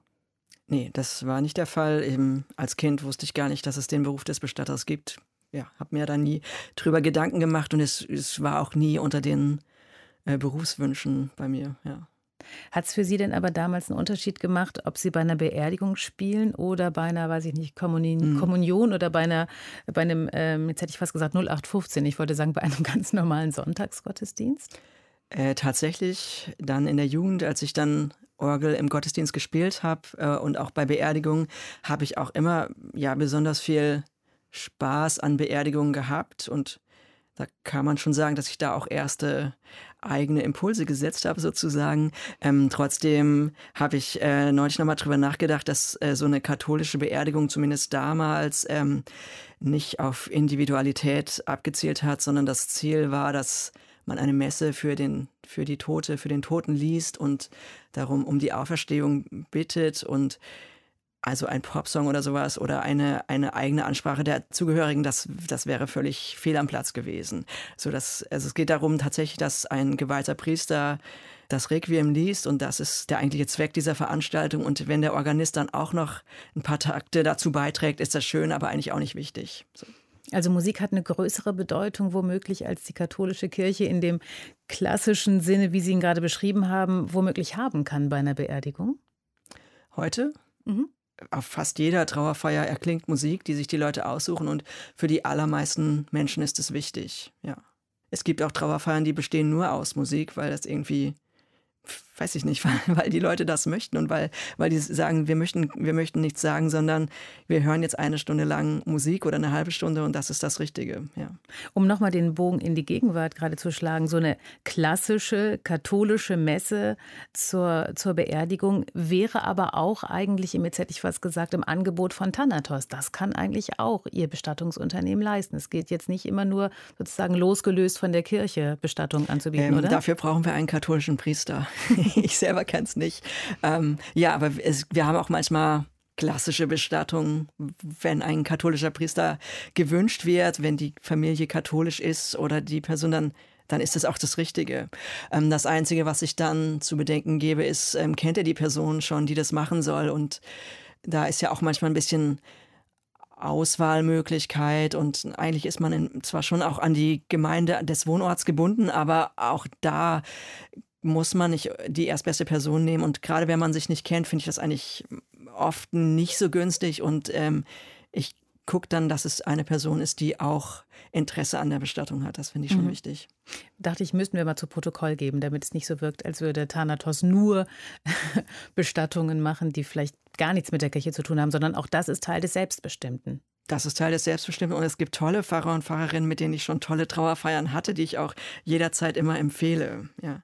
Nee, das war nicht der Fall. Eben als Kind wusste ich gar nicht, dass es den Beruf des Bestatters gibt ja, habe mir da nie drüber Gedanken gemacht und es, es war auch nie unter den äh, Berufswünschen bei mir, ja. Hat es für Sie denn aber damals einen Unterschied gemacht, ob Sie bei einer Beerdigung spielen oder bei einer, weiß ich nicht, Kommunion, mhm. Kommunion oder bei einer, bei einem, ähm, jetzt hätte ich fast gesagt 0815, ich wollte sagen, bei einem ganz normalen Sonntagsgottesdienst? Äh, tatsächlich dann in der Jugend, als ich dann Orgel im Gottesdienst gespielt habe äh, und auch bei Beerdigungen, habe ich auch immer ja besonders viel Spaß an Beerdigungen gehabt und da kann man schon sagen, dass ich da auch erste eigene Impulse gesetzt habe, sozusagen. Ähm, trotzdem habe ich äh, neulich nochmal drüber nachgedacht, dass äh, so eine katholische Beerdigung zumindest damals ähm, nicht auf Individualität abgezielt hat, sondern das Ziel war, dass man eine Messe für den für die Tote, für den Toten liest und darum um die Auferstehung bittet und also ein Popsong oder sowas oder eine, eine eigene Ansprache der Zugehörigen, das, das wäre völlig fehl am Platz gewesen. So dass, also es geht darum tatsächlich, dass ein geweihter Priester das Requiem liest und das ist der eigentliche Zweck dieser Veranstaltung. Und wenn der Organist dann auch noch ein paar Takte dazu beiträgt, ist das schön, aber eigentlich auch nicht wichtig. So. Also Musik hat eine größere Bedeutung womöglich als die katholische Kirche in dem klassischen Sinne, wie Sie ihn gerade beschrieben haben, womöglich haben kann bei einer Beerdigung? Heute? Mhm auf fast jeder Trauerfeier erklingt Musik, die sich die Leute aussuchen und für die allermeisten Menschen ist es wichtig. Ja. Es gibt auch Trauerfeiern, die bestehen nur aus Musik, weil das irgendwie weiß ich nicht, weil, weil die Leute das möchten und weil, weil die sagen, wir möchten, wir möchten nichts sagen, sondern wir hören jetzt eine Stunde lang Musik oder eine halbe Stunde und das ist das Richtige. Ja. Um nochmal den Bogen in die Gegenwart gerade zu schlagen, so eine klassische katholische Messe zur, zur Beerdigung wäre aber auch eigentlich, jetzt hätte ich was gesagt, im Angebot von Thanatos. Das kann eigentlich auch Ihr Bestattungsunternehmen leisten. Es geht jetzt nicht immer nur sozusagen losgelöst von der Kirche Bestattung anzubieten, ähm, oder? Dafür brauchen wir einen katholischen Priester. ich selber kenne es nicht. Ähm, ja, aber es, wir haben auch manchmal klassische Bestattung, wenn ein katholischer Priester gewünscht wird, wenn die Familie katholisch ist oder die Person dann dann ist das auch das Richtige. Ähm, das Einzige, was ich dann zu bedenken gebe, ist, ähm, kennt er die Person schon, die das machen soll? Und da ist ja auch manchmal ein bisschen Auswahlmöglichkeit und eigentlich ist man zwar schon auch an die Gemeinde des Wohnorts gebunden, aber auch da muss man nicht die erstbeste Person nehmen. Und gerade wenn man sich nicht kennt, finde ich das eigentlich oft nicht so günstig. Und ähm, ich gucke dann, dass es eine Person ist, die auch Interesse an der Bestattung hat. Das finde ich schon mhm. wichtig. Dachte ich, müssten wir mal zu Protokoll geben, damit es nicht so wirkt, als würde Thanatos nur Bestattungen machen, die vielleicht gar nichts mit der Kirche zu tun haben, sondern auch das ist Teil des Selbstbestimmten. Das ist Teil des Selbstbestimmten und es gibt tolle Pfarrer und Pfarrerinnen, mit denen ich schon tolle Trauerfeiern hatte, die ich auch jederzeit immer empfehle. Ja.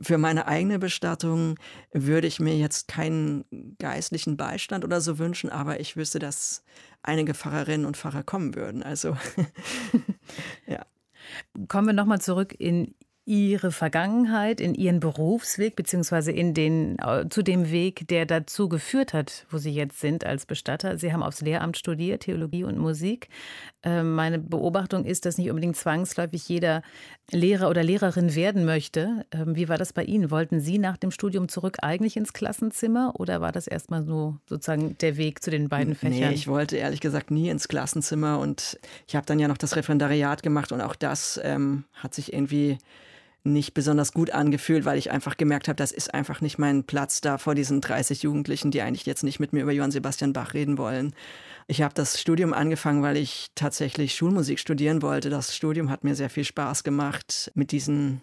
Für meine eigene Bestattung würde ich mir jetzt keinen geistlichen Beistand oder so wünschen, aber ich wüsste, dass einige Pfarrerinnen und Pfarrer kommen würden. Also ja. Kommen wir nochmal zurück in Ihre Vergangenheit, in Ihren Berufsweg, beziehungsweise in den, äh, zu dem Weg, der dazu geführt hat, wo Sie jetzt sind als Bestatter. Sie haben aufs Lehramt studiert, Theologie und Musik. Ähm, meine Beobachtung ist, dass nicht unbedingt zwangsläufig jeder Lehrer oder Lehrerin werden möchte. Ähm, wie war das bei Ihnen? Wollten Sie nach dem Studium zurück eigentlich ins Klassenzimmer oder war das erstmal so sozusagen der Weg zu den beiden Fächern? Nee, ich wollte ehrlich gesagt nie ins Klassenzimmer und ich habe dann ja noch das Referendariat gemacht und auch das ähm, hat sich irgendwie nicht besonders gut angefühlt, weil ich einfach gemerkt habe, das ist einfach nicht mein Platz da vor diesen 30 Jugendlichen, die eigentlich jetzt nicht mit mir über Johann Sebastian Bach reden wollen. Ich habe das Studium angefangen, weil ich tatsächlich Schulmusik studieren wollte. Das Studium hat mir sehr viel Spaß gemacht mit diesen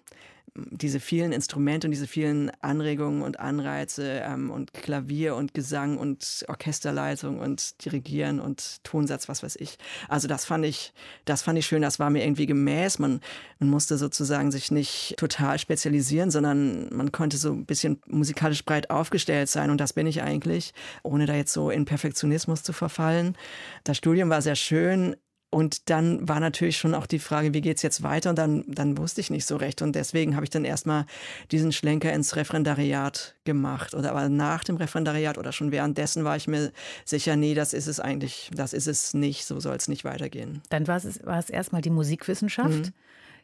diese vielen Instrumente und diese vielen Anregungen und Anreize ähm, und Klavier und Gesang und Orchesterleitung und Dirigieren und Tonsatz, was weiß ich. Also das fand ich, das fand ich schön. Das war mir irgendwie gemäß. Man, man musste sozusagen sich nicht total spezialisieren, sondern man konnte so ein bisschen musikalisch breit aufgestellt sein. Und das bin ich eigentlich, ohne da jetzt so in Perfektionismus zu verfallen. Das Studium war sehr schön. Und dann war natürlich schon auch die Frage, wie geht's jetzt weiter? Und dann, dann wusste ich nicht so recht. Und deswegen habe ich dann erstmal diesen Schlenker ins Referendariat gemacht. Oder aber nach dem Referendariat oder schon währenddessen war ich mir sicher, nee, das ist es eigentlich, das ist es nicht, so soll es nicht weitergehen. Dann war es, war es erstmal die Musikwissenschaft. Mhm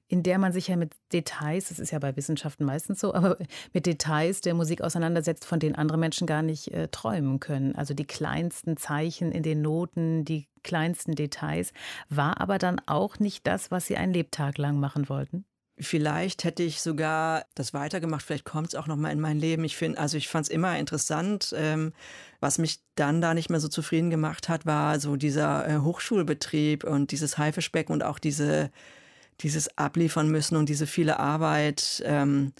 in der man sich ja mit Details, das ist ja bei Wissenschaften meistens so, aber mit Details der Musik auseinandersetzt, von denen andere Menschen gar nicht äh, träumen können. Also die kleinsten Zeichen in den Noten, die kleinsten Details, war aber dann auch nicht das, was Sie einen Lebtag lang machen wollten? Vielleicht hätte ich sogar das weitergemacht. Vielleicht kommt es auch noch mal in mein Leben. Ich finde, also ich fand es immer interessant. Ähm, was mich dann da nicht mehr so zufrieden gemacht hat, war so dieser äh, Hochschulbetrieb und dieses Haifischbecken und auch diese dieses Abliefern müssen und diese viele Arbeit. Ähm,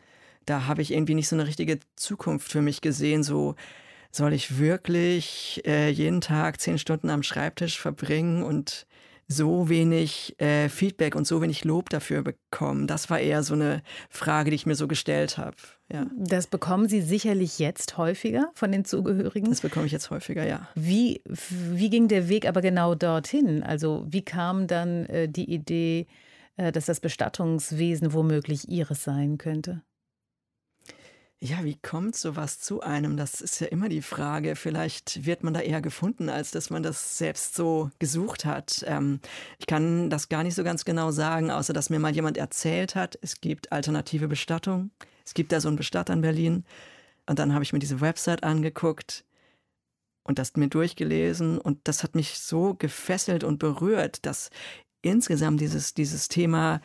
da habe ich irgendwie nicht so eine richtige Zukunft für mich gesehen. So soll ich wirklich äh, jeden Tag zehn Stunden am Schreibtisch verbringen und so wenig äh, Feedback und so wenig Lob dafür bekommen? Das war eher so eine Frage, die ich mir so gestellt habe. Ja. Das bekommen Sie sicherlich jetzt häufiger von den Zugehörigen? Das bekomme ich jetzt häufiger, ja. Wie, wie ging der Weg aber genau dorthin? Also wie kam dann äh, die Idee, äh, dass das Bestattungswesen womöglich Ihres sein könnte? Ja, wie kommt sowas zu einem? Das ist ja immer die Frage. Vielleicht wird man da eher gefunden, als dass man das selbst so gesucht hat. Ähm, ich kann das gar nicht so ganz genau sagen, außer dass mir mal jemand erzählt hat, es gibt alternative Bestattung. Es gibt da so einen Bestatter in Berlin. Und dann habe ich mir diese Website angeguckt und das mir durchgelesen. Und das hat mich so gefesselt und berührt, dass insgesamt dieses, dieses Thema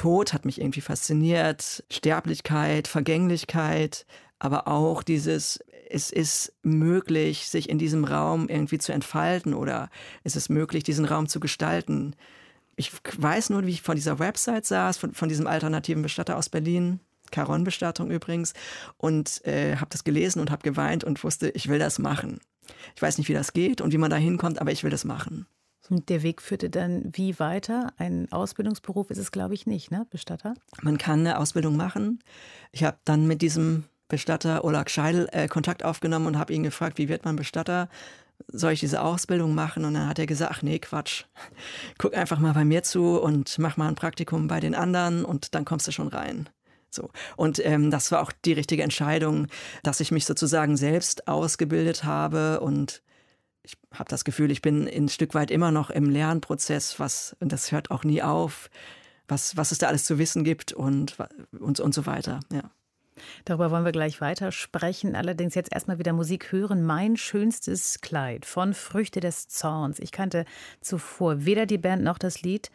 Tod hat mich irgendwie fasziniert, Sterblichkeit, Vergänglichkeit, aber auch dieses, es ist möglich, sich in diesem Raum irgendwie zu entfalten oder es ist möglich, diesen Raum zu gestalten. Ich weiß nur, wie ich von dieser Website saß, von, von diesem alternativen Bestatter aus Berlin Caron-Bestattung übrigens, und äh, habe das gelesen und habe geweint und wusste, ich will das machen. Ich weiß nicht, wie das geht und wie man da hinkommt, aber ich will das machen. Und der Weg führte dann wie weiter? Ein Ausbildungsberuf ist es, glaube ich, nicht, ne? Bestatter? Man kann eine Ausbildung machen. Ich habe dann mit diesem Bestatter Olag Scheidel äh, Kontakt aufgenommen und habe ihn gefragt, wie wird man Bestatter? Soll ich diese Ausbildung machen? Und dann hat er gesagt, ach nee, Quatsch. Guck einfach mal bei mir zu und mach mal ein Praktikum bei den anderen und dann kommst du schon rein. So. Und ähm, das war auch die richtige Entscheidung, dass ich mich sozusagen selbst ausgebildet habe und ich habe das Gefühl, ich bin ein Stück weit immer noch im Lernprozess, was, und das hört auch nie auf, was, was es da alles zu wissen gibt und, und, und so weiter, ja. Darüber wollen wir gleich weiter sprechen. Allerdings jetzt erstmal wieder Musik hören. Mein schönstes Kleid von Früchte des Zorns. Ich kannte zuvor weder die Band noch das Lied.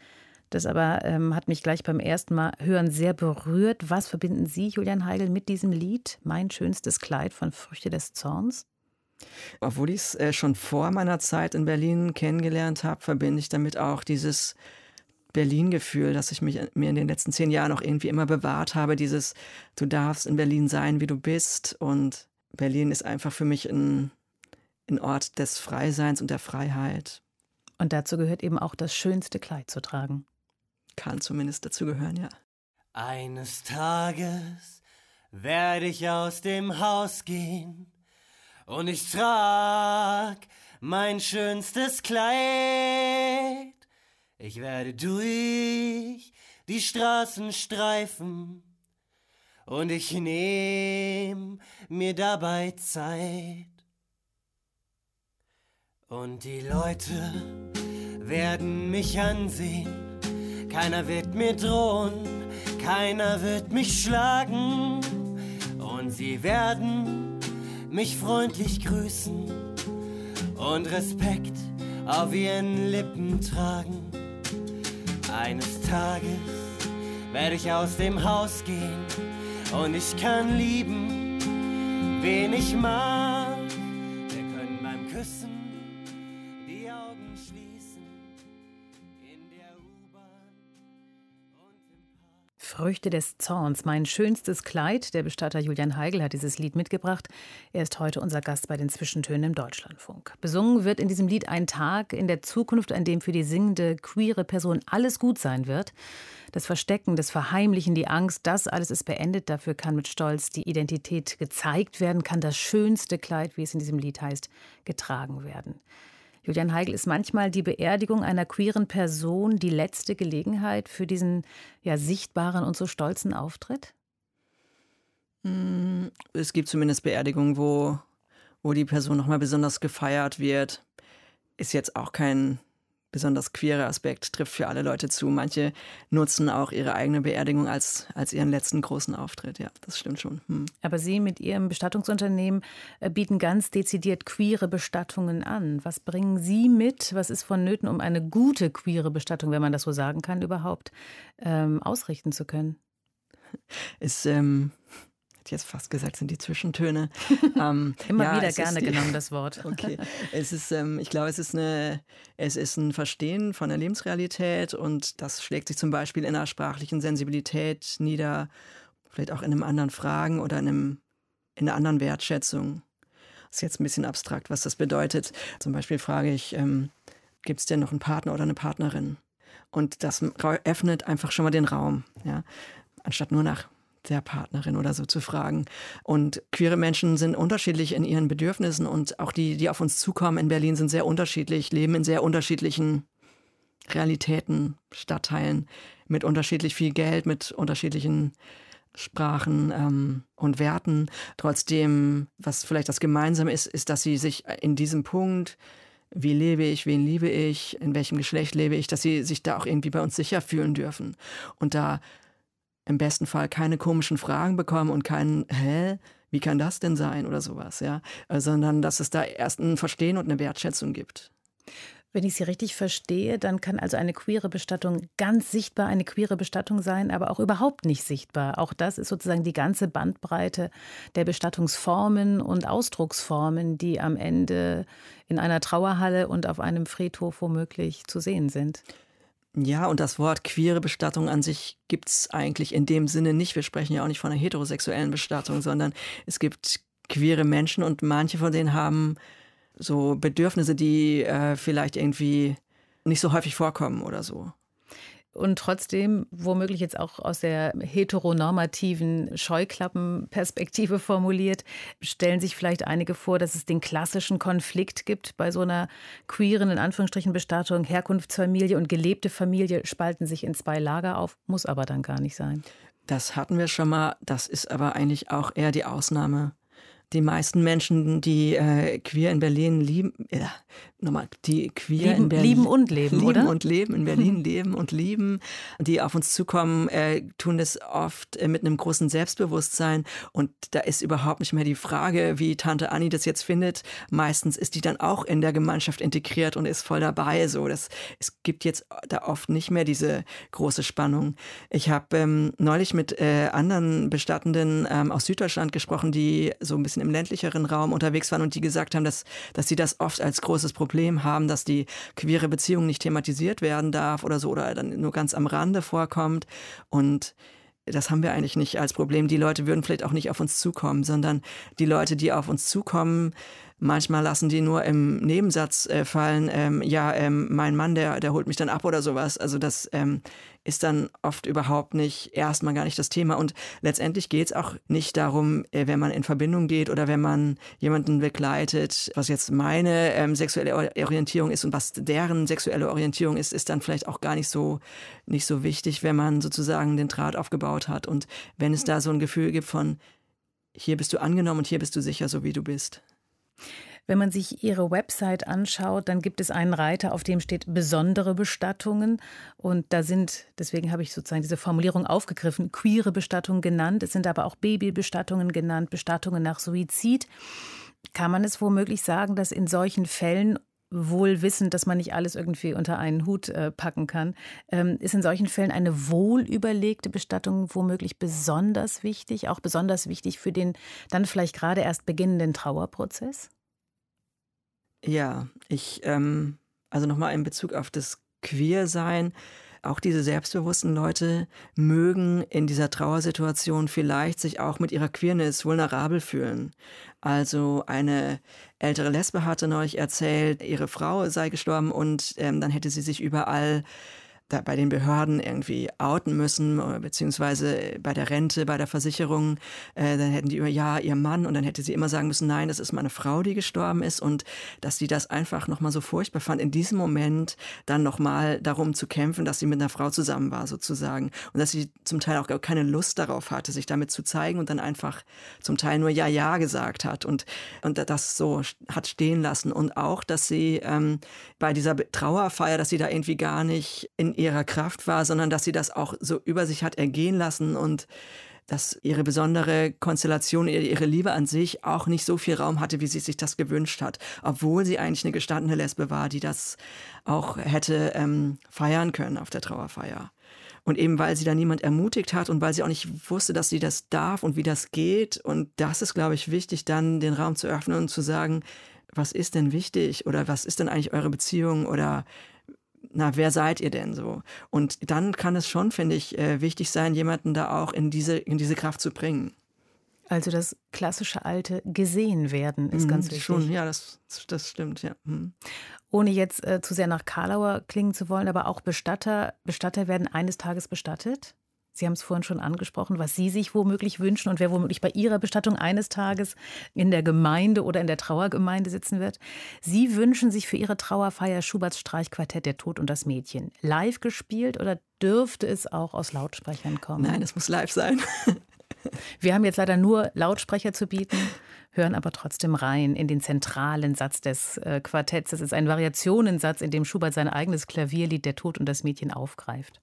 Das aber ähm, hat mich gleich beim ersten Mal hören sehr berührt. Was verbinden Sie, Julian Heigl, mit diesem Lied? Mein schönstes Kleid von Früchte des Zorns? Obwohl ich es äh, schon vor meiner Zeit in Berlin kennengelernt habe, verbinde ich damit auch dieses Berlin-Gefühl, das ich mich, mir in den letzten zehn Jahren auch irgendwie immer bewahrt habe. Dieses, du darfst in Berlin sein, wie du bist. Und Berlin ist einfach für mich ein, ein Ort des Freiseins und der Freiheit. Und dazu gehört eben auch das schönste Kleid zu tragen. Kann zumindest dazu gehören, ja. Eines Tages werde ich aus dem Haus gehen und ich trag mein schönstes Kleid. Ich werde durch die Straßen streifen und ich nehm mir dabei Zeit. Und die Leute werden mich ansehen, keiner wird mir drohen, keiner wird mich schlagen und sie werden mich freundlich grüßen und Respekt auf ihren Lippen tragen. Eines Tages werde ich aus dem Haus gehen und ich kann lieben, wen ich mag. Früchte des Zorns, mein schönstes Kleid. Der Bestatter Julian Heigl hat dieses Lied mitgebracht. Er ist heute unser Gast bei den Zwischentönen im Deutschlandfunk. Besungen wird in diesem Lied ein Tag in der Zukunft, an dem für die singende queere Person alles gut sein wird. Das Verstecken, das Verheimlichen, die Angst, das alles ist beendet. Dafür kann mit Stolz die Identität gezeigt werden, kann das schönste Kleid, wie es in diesem Lied heißt, getragen werden. Julian Heigl, ist manchmal die Beerdigung einer queeren Person die letzte Gelegenheit für diesen ja, sichtbaren und so stolzen Auftritt? Hm, es gibt zumindest Beerdigungen, wo, wo die Person nochmal besonders gefeiert wird. Ist jetzt auch kein besonders queerer Aspekt, trifft für alle Leute zu. Manche nutzen auch ihre eigene Beerdigung als, als ihren letzten großen Auftritt. Ja, das stimmt schon. Hm. Aber Sie mit Ihrem Bestattungsunternehmen äh, bieten ganz dezidiert queere Bestattungen an. Was bringen Sie mit? Was ist vonnöten, um eine gute queere Bestattung, wenn man das so sagen kann, überhaupt ähm, ausrichten zu können? Ist ähm, hätte jetzt fast gesagt, sind die Zwischentöne. Ähm, Immer ja, wieder gerne die, genommen, das Wort. Okay. Es ist, ähm, ich glaube, es ist, eine, es ist ein Verstehen von der Lebensrealität und das schlägt sich zum Beispiel in einer sprachlichen Sensibilität nieder, vielleicht auch in einem anderen Fragen oder in, einem, in einer anderen Wertschätzung. Das ist jetzt ein bisschen abstrakt, was das bedeutet. Zum Beispiel frage ich, ähm, gibt es denn noch einen Partner oder eine Partnerin? Und das öffnet einfach schon mal den Raum, ja, anstatt nur nach der Partnerin oder so zu fragen. Und queere Menschen sind unterschiedlich in ihren Bedürfnissen und auch die, die auf uns zukommen in Berlin, sind sehr unterschiedlich, leben in sehr unterschiedlichen Realitäten, Stadtteilen, mit unterschiedlich viel Geld, mit unterschiedlichen Sprachen ähm, und Werten. Trotzdem, was vielleicht das Gemeinsame ist, ist, dass sie sich in diesem Punkt, wie lebe ich, wen liebe ich, in welchem Geschlecht lebe ich, dass sie sich da auch irgendwie bei uns sicher fühlen dürfen. Und da im besten Fall keine komischen Fragen bekommen und kein, hä, wie kann das denn sein oder sowas, ja, äh, sondern dass es da erst ein Verstehen und eine Wertschätzung gibt. Wenn ich Sie richtig verstehe, dann kann also eine queere Bestattung ganz sichtbar eine queere Bestattung sein, aber auch überhaupt nicht sichtbar. Auch das ist sozusagen die ganze Bandbreite der Bestattungsformen und Ausdrucksformen, die am Ende in einer Trauerhalle und auf einem Friedhof womöglich zu sehen sind. Ja, und das Wort queere Bestattung an sich gibt es eigentlich in dem Sinne nicht. Wir sprechen ja auch nicht von einer heterosexuellen Bestattung, sondern es gibt queere Menschen und manche von denen haben so Bedürfnisse, die äh, vielleicht irgendwie nicht so häufig vorkommen oder so und trotzdem womöglich jetzt auch aus der heteronormativen Scheuklappenperspektive formuliert, stellen sich vielleicht einige vor, dass es den klassischen Konflikt gibt bei so einer queeren, in Anführungsstrichen, Bestattung. Herkunftsfamilie und gelebte Familie spalten sich in zwei Lager auf, muss aber dann gar nicht sein. Das hatten wir schon mal, das ist aber eigentlich auch eher die Ausnahme die meisten Menschen, die äh, queer in Berlin lieben, äh, nochmal, die queer lieben, in Berlin lieben und leben, lieben oder? und leben in Berlin leben und lieben, die auf uns zukommen, äh, tun das oft äh, mit einem großen Selbstbewusstsein und da ist überhaupt nicht mehr die Frage, wie Tante Annie das jetzt findet. Meistens ist die dann auch in der Gemeinschaft integriert und ist voll dabei. So, das es gibt jetzt da oft nicht mehr diese große Spannung. Ich habe ähm, neulich mit äh, anderen Bestattenden ähm, aus Süddeutschland gesprochen, die so ein bisschen im ländlicheren Raum unterwegs waren und die gesagt haben, dass, dass sie das oft als großes Problem haben, dass die queere Beziehung nicht thematisiert werden darf oder so oder dann nur ganz am Rande vorkommt. Und das haben wir eigentlich nicht als Problem. Die Leute würden vielleicht auch nicht auf uns zukommen, sondern die Leute, die auf uns zukommen, Manchmal lassen die nur im Nebensatz äh, fallen, ähm, ja, ähm, mein Mann, der, der holt mich dann ab oder sowas. Also das ähm, ist dann oft überhaupt nicht, erstmal gar nicht das Thema. Und letztendlich geht es auch nicht darum, äh, wenn man in Verbindung geht oder wenn man jemanden begleitet, was jetzt meine ähm, sexuelle Orientierung ist und was deren sexuelle Orientierung ist, ist dann vielleicht auch gar nicht so, nicht so wichtig, wenn man sozusagen den Draht aufgebaut hat. Und wenn es da so ein Gefühl gibt von, hier bist du angenommen und hier bist du sicher, so wie du bist. Wenn man sich Ihre Website anschaut, dann gibt es einen Reiter, auf dem steht besondere Bestattungen. Und da sind, deswegen habe ich sozusagen diese Formulierung aufgegriffen, queere Bestattungen genannt. Es sind aber auch Babybestattungen genannt, Bestattungen nach Suizid. Kann man es womöglich sagen, dass in solchen Fällen wohl wissend, dass man nicht alles irgendwie unter einen Hut äh, packen kann, ähm, ist in solchen Fällen eine wohlüberlegte Bestattung womöglich besonders wichtig, auch besonders wichtig für den dann vielleicht gerade erst beginnenden Trauerprozess? Ja, ich, ähm, also nochmal in Bezug auf das Queersein, auch diese selbstbewussten Leute mögen in dieser Trauersituation vielleicht sich auch mit ihrer Queerness vulnerabel fühlen. Also eine ältere Lesbe hatte neulich erzählt, ihre Frau sei gestorben und ähm, dann hätte sie sich überall da bei den Behörden irgendwie outen müssen, beziehungsweise bei der Rente, bei der Versicherung, äh, dann hätten die immer, ja, ihr Mann, und dann hätte sie immer sagen müssen, nein, das ist meine Frau, die gestorben ist, und dass sie das einfach nochmal so furchtbar fand, in diesem Moment dann nochmal darum zu kämpfen, dass sie mit einer Frau zusammen war, sozusagen. Und dass sie zum Teil auch keine Lust darauf hatte, sich damit zu zeigen und dann einfach zum Teil nur Ja, Ja gesagt hat und, und das so hat stehen lassen. Und auch, dass sie ähm, bei dieser Trauerfeier, dass sie da irgendwie gar nicht in ihrer Kraft war, sondern dass sie das auch so über sich hat ergehen lassen und dass ihre besondere Konstellation, ihre Liebe an sich auch nicht so viel Raum hatte, wie sie sich das gewünscht hat, obwohl sie eigentlich eine gestandene Lesbe war, die das auch hätte ähm, feiern können auf der Trauerfeier. Und eben weil sie da niemand ermutigt hat und weil sie auch nicht wusste, dass sie das darf und wie das geht. Und das ist, glaube ich, wichtig, dann den Raum zu öffnen und zu sagen, was ist denn wichtig oder was ist denn eigentlich eure Beziehung oder na, wer seid ihr denn so? Und dann kann es schon, finde ich, äh, wichtig sein, jemanden da auch in diese, in diese Kraft zu bringen. Also das klassische alte gesehen werden ist mhm, ganz wichtig. Schon, ja, das, das stimmt, ja. Mhm. Ohne jetzt äh, zu sehr nach Karlauer klingen zu wollen, aber auch Bestatter, Bestatter werden eines Tages bestattet? Sie haben es vorhin schon angesprochen, was Sie sich womöglich wünschen und wer womöglich bei Ihrer Bestattung eines Tages in der Gemeinde oder in der Trauergemeinde sitzen wird. Sie wünschen sich für Ihre Trauerfeier Schuberts Streichquartett Der Tod und das Mädchen. Live gespielt oder dürfte es auch aus Lautsprechern kommen? Nein, es muss live sein. Wir haben jetzt leider nur Lautsprecher zu bieten, hören aber trotzdem rein in den zentralen Satz des äh, Quartetts. Es ist ein Variationensatz, in dem Schubert sein eigenes Klavierlied Der Tod und das Mädchen aufgreift.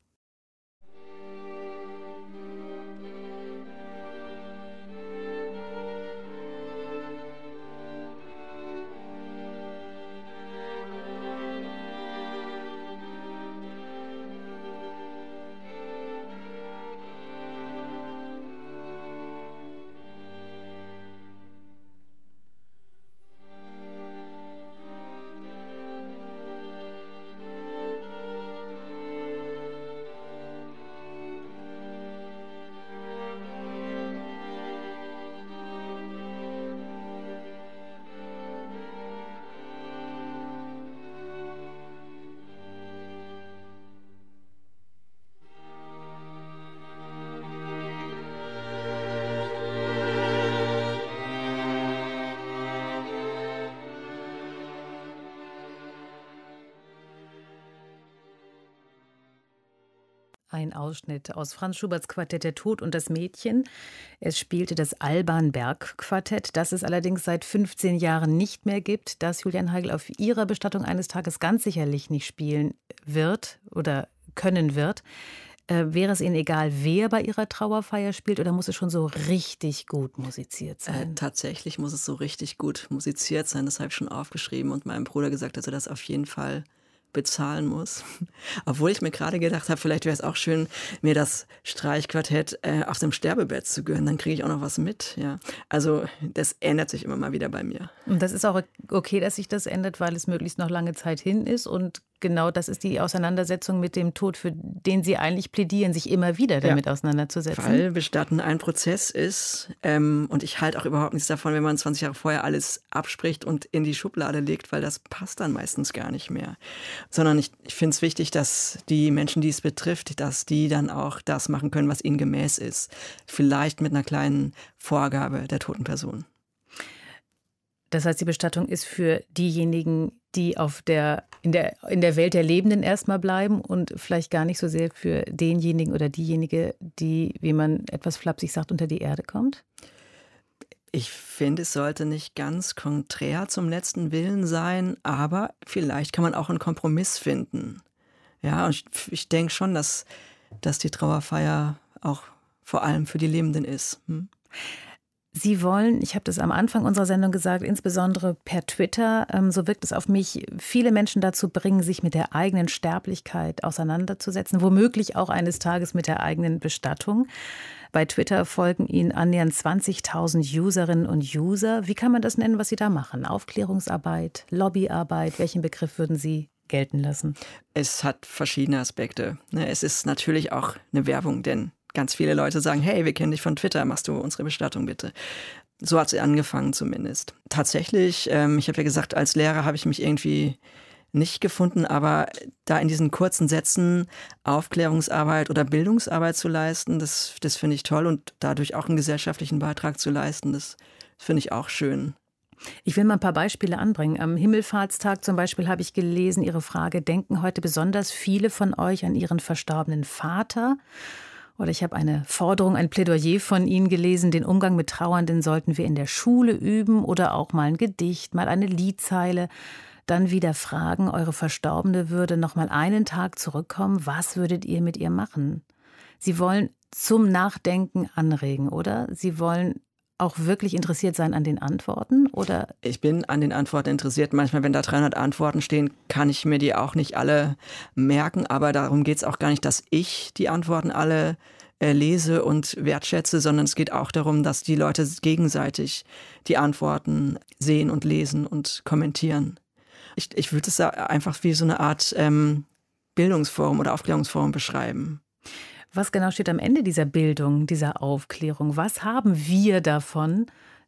Ein Ausschnitt aus Franz Schuberts Quartett Der Tod und das Mädchen. Es spielte das Alban Berg Quartett, das es allerdings seit 15 Jahren nicht mehr gibt, das Julian Heigl auf ihrer Bestattung eines Tages ganz sicherlich nicht spielen wird oder können wird. Äh, wäre es Ihnen egal, wer bei Ihrer Trauerfeier spielt oder muss es schon so richtig gut musiziert äh, sein? Äh, tatsächlich muss es so richtig gut musiziert sein. Das habe ich schon aufgeschrieben und meinem Bruder gesagt, dass er das auf jeden Fall bezahlen muss. Obwohl ich mir gerade gedacht habe, vielleicht wäre es auch schön, mir das Streichquartett äh, auf dem Sterbebett zu gönnen. Dann kriege ich auch noch was mit. Ja. Also das ändert sich immer mal wieder bei mir. Und das ist auch okay, dass sich das ändert, weil es möglichst noch lange Zeit hin ist und genau das ist die Auseinandersetzung mit dem Tod, für den Sie eigentlich plädieren, sich immer wieder damit ja. auseinanderzusetzen. Weil Bestatten ein Prozess ist ähm, und ich halte auch überhaupt nichts davon, wenn man 20 Jahre vorher alles abspricht und in die Schublade legt, weil das passt dann meistens gar nicht mehr. Sondern ich, ich finde es wichtig, dass die Menschen, die es betrifft, dass die dann auch das machen können, was ihnen gemäß ist. Vielleicht mit einer kleinen Vorgabe der toten Person. Das heißt, die Bestattung ist für diejenigen, die auf der, in, der, in der Welt der Lebenden erstmal bleiben und vielleicht gar nicht so sehr für denjenigen oder diejenige, die, wie man etwas flapsig sagt, unter die Erde kommt? Ich finde, es sollte nicht ganz konträr zum letzten Willen sein, aber vielleicht kann man auch einen Kompromiss finden. Ja, und ich, ich denke schon, dass, dass die Trauerfeier auch vor allem für die Lebenden ist. Hm? Sie wollen, ich habe das am Anfang unserer Sendung gesagt, insbesondere per Twitter, ähm, so wirkt es auf mich, viele Menschen dazu bringen, sich mit der eigenen Sterblichkeit auseinanderzusetzen, womöglich auch eines Tages mit der eigenen Bestattung. Bei Twitter folgen Ihnen annähernd 20.000 Userinnen und User. Wie kann man das nennen, was Sie da machen? Aufklärungsarbeit, Lobbyarbeit? Welchen Begriff würden Sie gelten lassen? Es hat verschiedene Aspekte. Ne? Es ist natürlich auch eine Werbung, denn ganz viele Leute sagen, hey, wir kennen dich von Twitter, machst du unsere Bestattung bitte. So hat sie angefangen zumindest. Tatsächlich, ähm, ich habe ja gesagt, als Lehrer habe ich mich irgendwie nicht gefunden, aber da in diesen kurzen Sätzen Aufklärungsarbeit oder Bildungsarbeit zu leisten, das, das finde ich toll und dadurch auch einen gesellschaftlichen Beitrag zu leisten, das finde ich auch schön. Ich will mal ein paar Beispiele anbringen. Am Himmelfahrtstag zum Beispiel habe ich gelesen, Ihre Frage, denken heute besonders viele von euch an ihren verstorbenen Vater? Oder ich habe eine Forderung, ein Plädoyer von Ihnen gelesen, den Umgang mit Trauernden sollten wir in der Schule üben oder auch mal ein Gedicht, mal eine Liedzeile. Dann wieder fragen, eure Verstorbene würde noch mal einen Tag zurückkommen, was würdet ihr mit ihr machen? Sie wollen zum Nachdenken anregen, oder? Sie wollen auch wirklich interessiert sein an den Antworten? Oder? Ich bin an den Antworten interessiert. Manchmal, wenn da 300 Antworten stehen, kann ich mir die auch nicht alle merken. Aber darum geht es auch gar nicht, dass ich die Antworten alle äh, lese und wertschätze, sondern es geht auch darum, dass die Leute gegenseitig die Antworten sehen und lesen und kommentieren. Ich, ich würde es einfach wie so eine Art ähm, Bildungsforum oder Aufklärungsforum beschreiben. Was genau steht am Ende dieser Bildung, dieser Aufklärung? Was haben wir davon,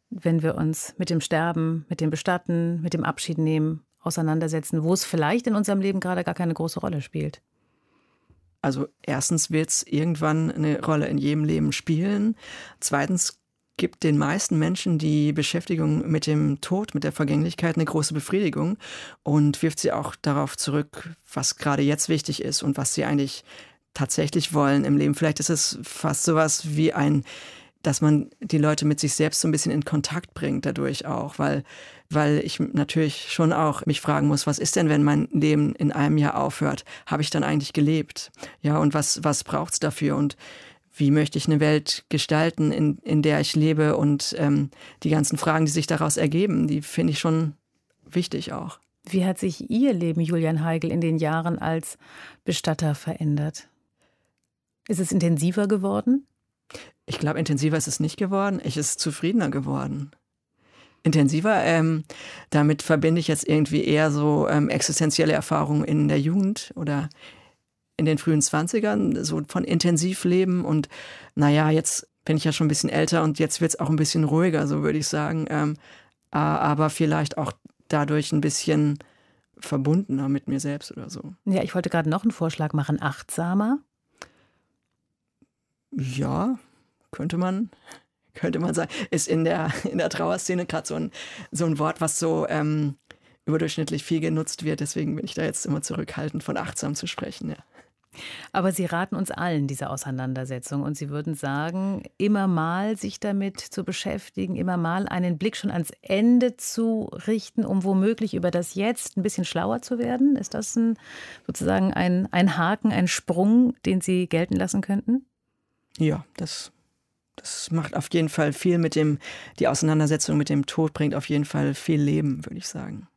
wenn wir uns mit dem Sterben, mit dem Bestatten, mit dem Abschied nehmen auseinandersetzen, wo es vielleicht in unserem Leben gerade gar keine große Rolle spielt? Also erstens wird es irgendwann eine Rolle in jedem Leben spielen. Zweitens gibt den meisten Menschen die Beschäftigung mit dem Tod, mit der Vergänglichkeit eine große Befriedigung und wirft sie auch darauf zurück, was gerade jetzt wichtig ist und was sie eigentlich tatsächlich wollen im Leben. Vielleicht ist es fast sowas wie ein, dass man die Leute mit sich selbst so ein bisschen in Kontakt bringt dadurch auch, weil, weil ich natürlich schon auch mich fragen muss, was ist denn, wenn mein Leben in einem Jahr aufhört? Habe ich dann eigentlich gelebt? Ja, und was, was braucht's dafür? Und wie möchte ich eine Welt gestalten, in, in der ich lebe? Und ähm, die ganzen Fragen, die sich daraus ergeben, die finde ich schon wichtig auch. Wie hat sich Ihr Leben, Julian Heigl, in den Jahren als Bestatter verändert? Ist es intensiver geworden? Ich glaube, intensiver ist es nicht geworden. Ich ist zufriedener geworden. Intensiver, ähm, damit verbinde ich jetzt irgendwie eher so ähm, existenzielle Erfahrungen in der Jugend oder in den frühen Zwanzigern, so von Intensivleben. Und naja, jetzt bin ich ja schon ein bisschen älter und jetzt wird es auch ein bisschen ruhiger, so würde ich sagen. Ähm, aber vielleicht auch dadurch ein bisschen verbundener mit mir selbst oder so. Ja, ich wollte gerade noch einen Vorschlag machen, achtsamer. Ja, könnte man, könnte man sagen. Ist in der, in der Trauerszene gerade so ein, so ein Wort, was so ähm, überdurchschnittlich viel genutzt wird. Deswegen bin ich da jetzt immer zurückhaltend, von achtsam zu sprechen. Ja. Aber Sie raten uns allen diese Auseinandersetzung und Sie würden sagen, immer mal sich damit zu beschäftigen, immer mal einen Blick schon ans Ende zu richten, um womöglich über das Jetzt ein bisschen schlauer zu werden. Ist das ein, sozusagen ein, ein Haken, ein Sprung, den Sie gelten lassen könnten? Ja, das, das macht auf jeden Fall viel mit dem, die Auseinandersetzung mit dem Tod bringt auf jeden Fall viel Leben, würde ich sagen.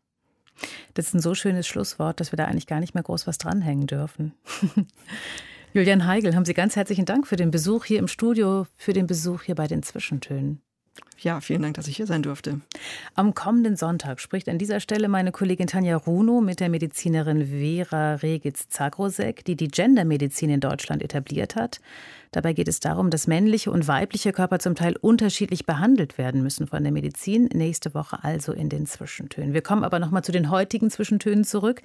Das ist ein so schönes Schlusswort, dass wir da eigentlich gar nicht mehr groß was dranhängen dürfen. Julian Heigel, haben Sie ganz herzlichen Dank für den Besuch hier im Studio, für den Besuch hier bei den Zwischentönen. Ja, vielen Dank, dass ich hier sein durfte. Am kommenden Sonntag spricht an dieser Stelle meine Kollegin Tanja Runo mit der Medizinerin Vera Regitz-Zagrosek, die die Gendermedizin in Deutschland etabliert hat. Dabei geht es darum, dass männliche und weibliche Körper zum Teil unterschiedlich behandelt werden müssen von der Medizin. Nächste Woche also in den Zwischentönen. Wir kommen aber noch mal zu den heutigen Zwischentönen zurück,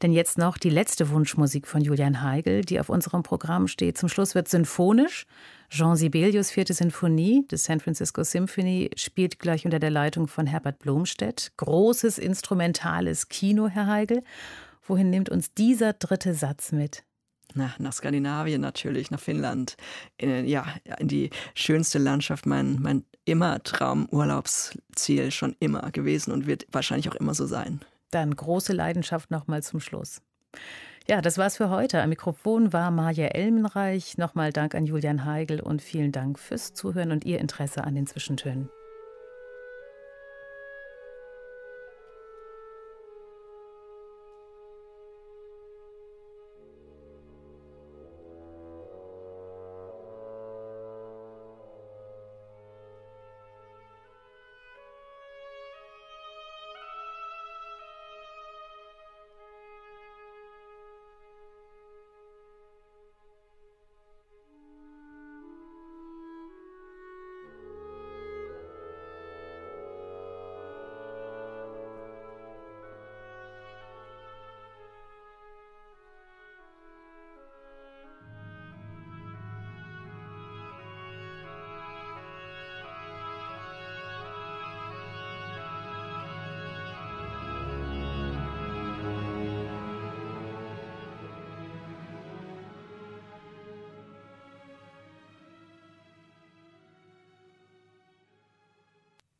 denn jetzt noch die letzte Wunschmusik von Julian Heigel, die auf unserem Programm steht. Zum Schluss wird symphonisch. Jean Sibelius vierte Sinfonie des San Francisco Symphony spielt gleich unter der Leitung von Herbert Blomstedt. Großes instrumentales Kino, Herr Heigel. Wohin nimmt uns dieser dritte Satz mit? Na, nach Skandinavien natürlich, nach Finnland. In, ja, in die schönste Landschaft, mein, mein immer Traumurlaubsziel schon immer gewesen und wird wahrscheinlich auch immer so sein. Dann große Leidenschaft nochmal zum Schluss. Ja, das war's für heute. Am Mikrofon war Maja Elmenreich. Nochmal Dank an Julian Heigel und vielen Dank fürs Zuhören und Ihr Interesse an den Zwischentönen.